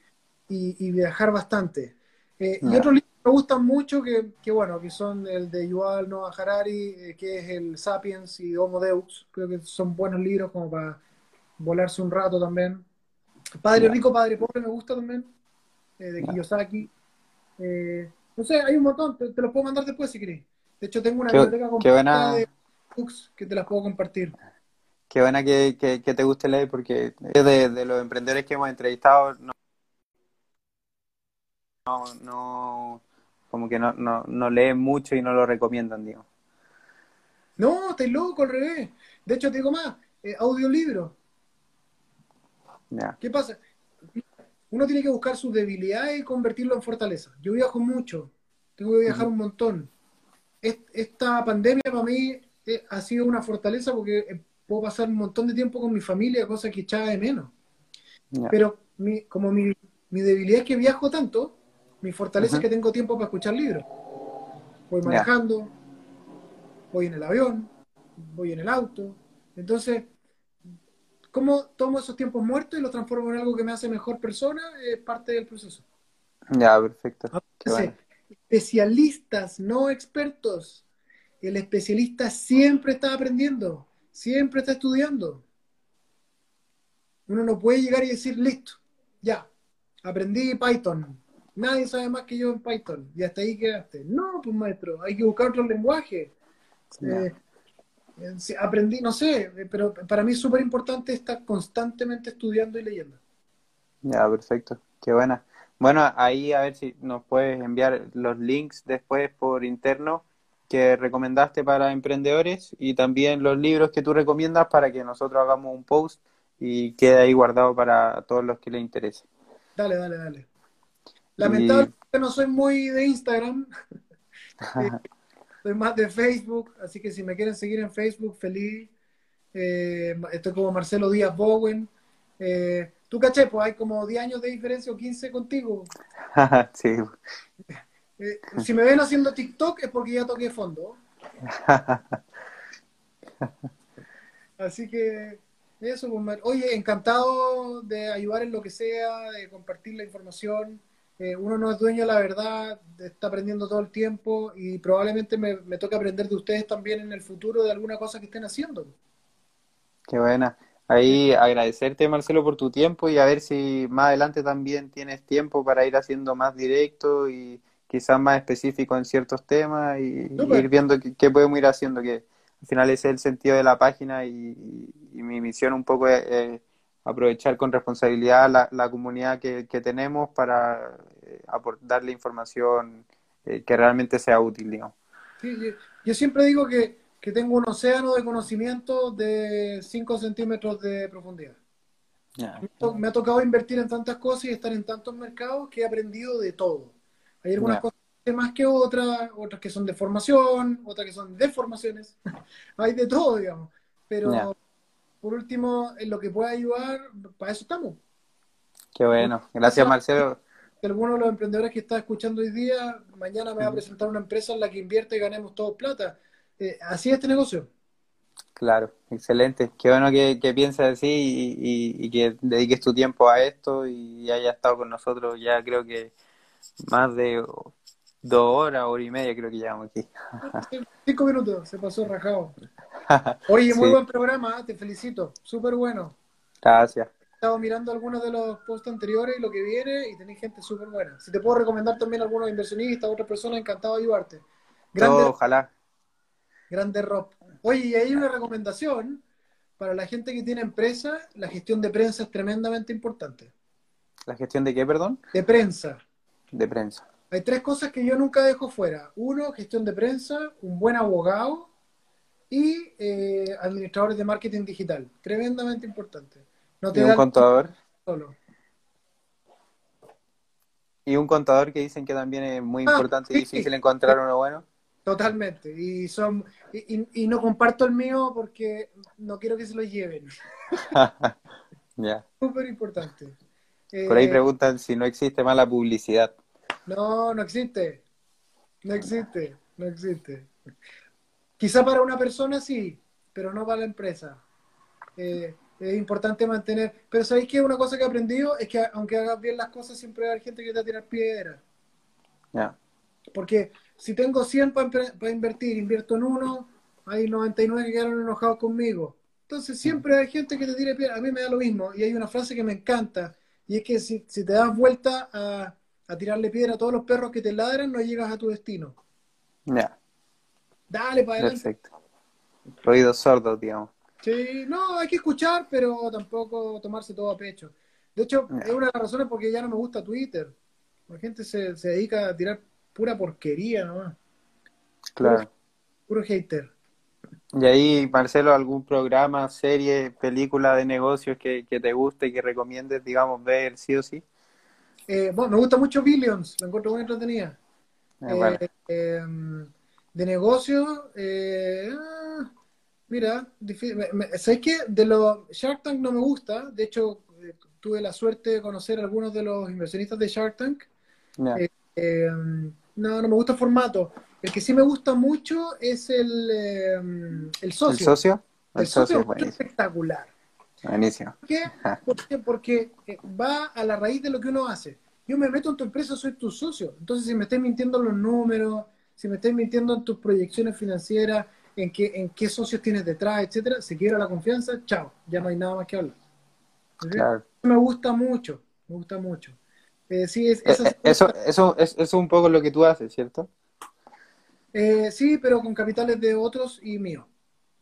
viajar bastante. Eh, y otros libros que me gustan mucho, que, que, bueno, que son el de Yuval Noah Harari, eh, que es el Sapiens y Homo Deus. Creo que son buenos libros como para volarse un rato también. Padre Rico, Padre Pobre me gusta también, eh, de Kiyosaki. no sé, hay un montón, te, los puedo mandar después si querés. De hecho, tengo una biblioteca completa de books que te las puedo compartir. Qué buena que, que, te guste leer, porque de, de los emprendedores que hemos entrevistado, no no, no como que no, no, no leen mucho y no lo recomiendan, digo. No, estás loco, al revés. De hecho, te digo más, eh, audiolibro. ¿Qué pasa? Uno tiene que buscar sus debilidades y convertirlo en fortaleza. Yo viajo mucho, tengo que viajar un montón. Esta pandemia para mí eh, ha sido una fortaleza porque eh, puedo pasar un montón de tiempo con mi familia, cosas que echaba de menos. Pero mi, como mi, mi, debilidad es que viajo tanto, mi fortaleza es que tengo tiempo para escuchar libros. Voy manejando, voy en el avión, voy en el auto. Entonces, ¿cómo tomo esos tiempos muertos y los transformo en algo que me hace mejor persona? Es parte del proceso. Ya, perfecto. Especialistas, no expertos. El especialista siempre está aprendiendo, siempre está estudiando. Uno no puede llegar y decir, listo, ya, aprendí Python. Nadie sabe más que yo en Python. Y hasta ahí quedaste. No, pues maestro, hay que buscar otro lenguaje. Eh, eh, aprendí, no sé, eh, pero para mí es súper importante estar constantemente estudiando y leyendo. Ya, perfecto. Qué buena. Bueno, ahí a ver si nos puedes enviar los links después por interno que recomendaste para emprendedores y también los libros que tú recomiendas para que nosotros hagamos un post y quede ahí guardado para todos los que les interese. Dale, dale, dale. Lamentablemente no soy muy de Instagram, eh, soy más de Facebook, así que si me quieren seguir en Facebook, feliz. Eh, estoy como Marcelo Díaz Bowen. Eh, Tú caché, pues hay como 10 años de diferencia o 15 contigo. sí. Eh, si me ven haciendo TikTok es porque ya toqué fondo. Así que eso, pues, oye, encantado de ayudar en lo que sea, de compartir la información. Eh, uno no es dueño de la verdad, está aprendiendo todo el tiempo y probablemente me, me toque aprender de ustedes también en el futuro de alguna cosa que estén haciendo. Qué buena. Ahí agradecerte, Marcelo, por tu tiempo y a ver si más adelante también tienes tiempo para ir haciendo más directo y quizás más específico en ciertos temas y, ir viendo qué, podemos ir haciendo, que al final ese es el sentido de la página y, mi misión un poco es, aprovechar con responsabilidad la, la comunidad que, tenemos para eh, darle información eh, que realmente sea útil, digamos. Sí, yo siempre digo que que tengo un océano de conocimiento de 5 centímetros de profundidad. Me ha tocado invertir en tantas cosas y estar en tantos mercados que he aprendido de todo. Hay algunas cosas más que otras, otras que son de formación, otras que son deformaciones. Hay de todo, digamos. Pero por último, en lo que pueda ayudar, para eso estamos. Qué bueno. Gracias, Marcelo. Alguno de los emprendedores que está escuchando hoy día, mañana me va a presentar una empresa en la que invierte y ganemos todos plata eh, así es este negocio. Claro, excelente. Qué bueno que, que pienses así y, que dediques tu tiempo a esto y haya estado con nosotros ya creo que más de dos horas, hora y media creo que llevamos aquí. Cinco minutos, se pasó rajado. Oye, muy buen programa, ¿eh? te felicito, súper bueno. Gracias. Estado mirando algunos de los posts anteriores y lo que viene y tenéis gente súper buena. Si te puedo recomendar también a algunos inversionistas, otras personas, encantado de ayudarte. ojalá. Grande Rob. Oye, y hay una recomendación para la gente que tiene empresa, la gestión de prensa es tremendamente importante. ¿La gestión de qué, perdón? De prensa. De prensa. Hay tres cosas que yo nunca dejo fuera. Uno, gestión de prensa, un buen abogado y eh, administradores de marketing digital. Tremendamente importante. No te ¿Y un contador? Solo. Y un contador que dicen que también es muy ah, importante y difícil encontrar uno bueno. Totalmente. Y son y, no comparto el mío porque no quiero que se lo lleven. Ya. Súper importante. Por ahí eh, preguntan si no existe mala publicidad. No, no existe. No existe. No existe. Quizá para una persona sí, pero no para la empresa. Eh, es importante mantener. Pero ¿sabéis que una cosa que he aprendido? Es que aunque hagas bien las cosas, siempre va a haber gente que te va a tirar piedra. Ya. Porque si tengo 100 para invertir, invierto en uno, hay 99 que quedaron enojados conmigo. Entonces siempre hay gente que te tire piedra. A mí me da lo mismo. Y hay una frase que me encanta. Y es que si, te das vuelta a, tirarle piedra a todos los perros que te ladran, no llegas a tu destino. Ya. Dale para adelante. Perfecto. Oídos sordos, digamos. Sí, no, hay que escuchar, pero tampoco tomarse todo a pecho. De hecho, es una de las razones porque ya no me gusta Twitter. La gente se, se dedica a tirar pura porquería nomás. Claro. Puro, hater. Y ahí, Marcelo, algún programa, serie, película de negocios que, te guste y que recomiendes, digamos, ver sí o sí? Eh, bueno, me gusta mucho Billions, la encuentro muy entretenida. Ah, eh, em, de eh, ah, Mira, ¿sabes qué? De los Shark Tank no me gusta. De hecho, eh, tuve la suerte de conocer a algunos de los inversionistas de Shark Tank. Eh, eh, no, no me gusta el formato. El que sí me gusta mucho es el, el socio. ¿El socio? El, socio, es espectacular. Buenísimo. ¿Por qué? Porque va a la raíz de lo que uno hace. Yo me meto en tu empresa, soy tu socio. Entonces, si me estás mintiendo los números, si me estás mintiendo en tus proyecciones financieras, en qué, en qué socios tienes detrás, etcétera, se quiera la confianza, chao, ya no hay nada más que hablar. Me gusta mucho, me gusta mucho. Eh, sí, es, eh, eh, eso, eso, es, es un poco lo que tú haces, ¿cierto? sí, pero con capitales de otros y míos.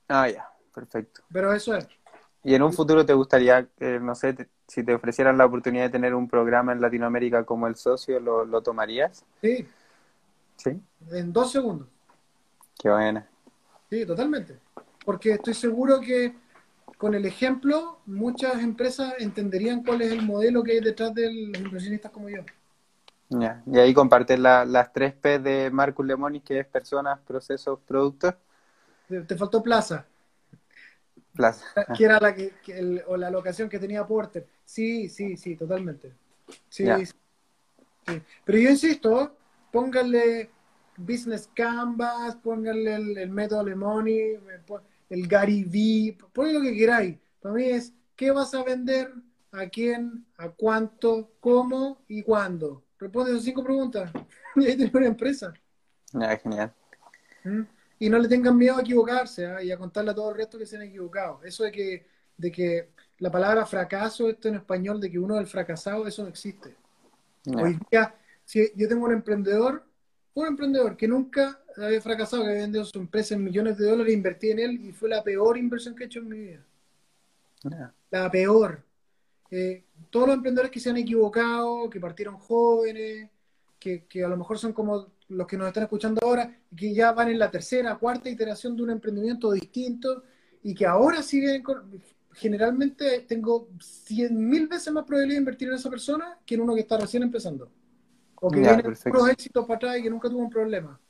Ah, ya, perfecto. Pero eso es. ¿Y en un futuro te gustaría, no sé, si te ofrecieran la oportunidad de tener un programa en Latinoamérica como el socio, ¿lo, lo tomarías? Sí. ¿Sí? En dos segundos. Qué buena. Sí, totalmente. Porque estoy seguro que con el ejemplo muchas empresas entenderían cuál es el modelo que hay detrás de los inversionistas como yo. Ya, Y ahí compartes las tres P de Marcus Lemonis, que es personas, procesos, productos. Te, faltó plaza. Plaza. Que era la que, o la locación que tenía Porter. Sí, sí, sí, totalmente. Sí, sí. Pero yo insisto, póngale Business Canvas, pónganle el, método Lemoni, el Gary V, ponle lo que queráis. Para mí es, ¿qué vas a vender? ¿A quién? ¿A cuánto? ¿Cómo? ¿Y cuándo? Responde esas cinco preguntas y ahí tienes una empresa. Genial. ¿Mm? Y no le tengan miedo a equivocarse ¿ah? y a contarle a todo el resto que se han equivocado. Eso de que, de que la palabra fracaso, esto en español, de que uno es el fracasado, eso no existe. Hoy día, si yo tengo un emprendedor un emprendedor que nunca había fracasado, que había vendido su empresa en millones de dólares, invertí en él y fue la peor inversión que he hecho en mi vida. La peor. Eh, todos los emprendedores que se han equivocado, que partieron jóvenes, que, a lo mejor son como los que nos están escuchando ahora, que ya van en la tercera, cuarta iteración de un emprendimiento distinto y que ahora siguen Generalmente tengo cien mil veces más probabilidad de invertir en esa persona que en uno que está recién empezando. O que viene unos éxitos para atrás y que nunca tuvo un problema.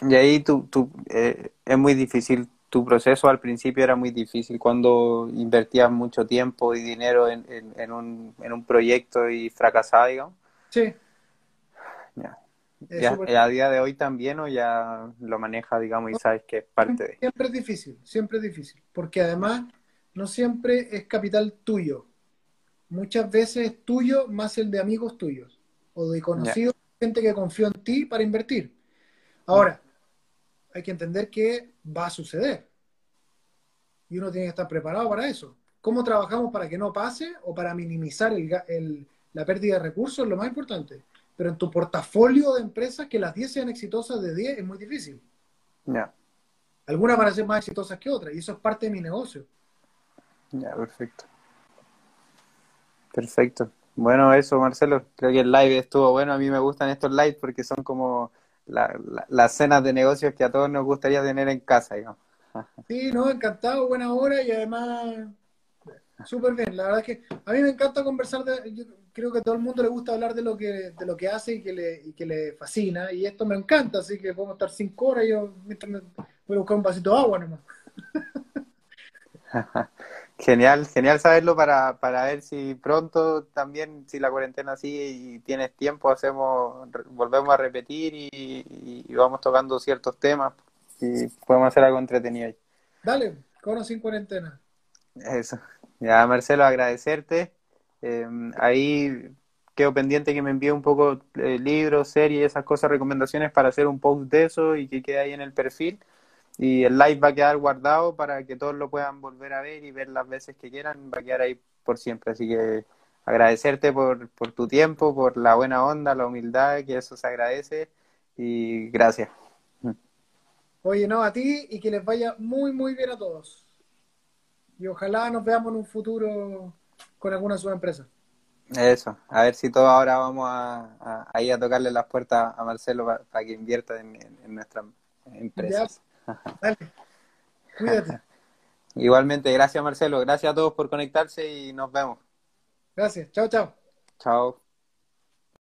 Y ahí tú, tú, eh, es muy difícil, tu proceso al principio era muy difícil cuando invertías mucho tiempo y dinero en, en, un, en un proyecto y fracasaba, digamos. Sí. Ya. ¿A día de hoy también o ya lo maneja, digamos, y sabes que es parte de... Siempre es difícil, siempre es difícil, porque además no siempre es capital tuyo. Muchas veces es tuyo más el de amigos tuyos o de conocidos, gente que confió en ti para invertir. Ahora, hay que entender que va a suceder. Y uno tiene que estar preparado para eso. ¿Cómo trabajamos para que no pase o para minimizar la pérdida de recursos? Es lo más importante. Pero en tu portafolio de empresas, que las 10 sean exitosas de 10 es muy difícil. Ya. Algunas van a ser más exitosas que otras y eso es parte de mi negocio. Ya, perfecto. Perfecto. Bueno, eso, Marcelo. Creo que el live estuvo bueno. A mí me gustan estos lives porque son como las cenas de negocios que a todos nos gustaría tener en casa, digamos. Sí, no, encantado, buena hora y además súper bien. La verdad es que a mí me encanta conversar. De, yo creo que a todo el mundo le gusta hablar de lo que de lo que hace y que le, y que le fascina. Y esto me encanta, así que podemos estar cinco horas. Yo mientras me voy a buscar un vasito de agua nomás. Genial, genial saberlo para, para ver si pronto también, si la cuarentena sigue y tienes tiempo, hacemos, volvemos a repetir y, vamos tocando ciertos temas y podemos hacer algo entretenido ahí. Dale, con o sin cuarentena. Eso. Ya, Marcelo, agradecerte. Em, ahí quedo pendiente que me envíe un poco eh, libros, series, esas cosas, recomendaciones para hacer un post de eso y que quede ahí en el perfil y el live va a quedar guardado para que todos lo puedan volver a ver y ver las veces que quieran, va a quedar ahí por siempre. Así que agradecerte por, por tu tiempo, por la buena onda, la humildad, que eso se agradece y gracias. Oye, no, a ti y que les vaya muy, muy bien a todos. Y ojalá nos veamos en un futuro con alguna de sus empresas. Eso, a ver si todos ahora vamos a, a, ir a tocarle las puertas a Marcelo para, que invierta en, en, nuestras empresas. Dale, cuídate. Igualmente, gracias Marcelo, gracias a todos por conectarse y nos vemos. Gracias, chao, chao. Chao.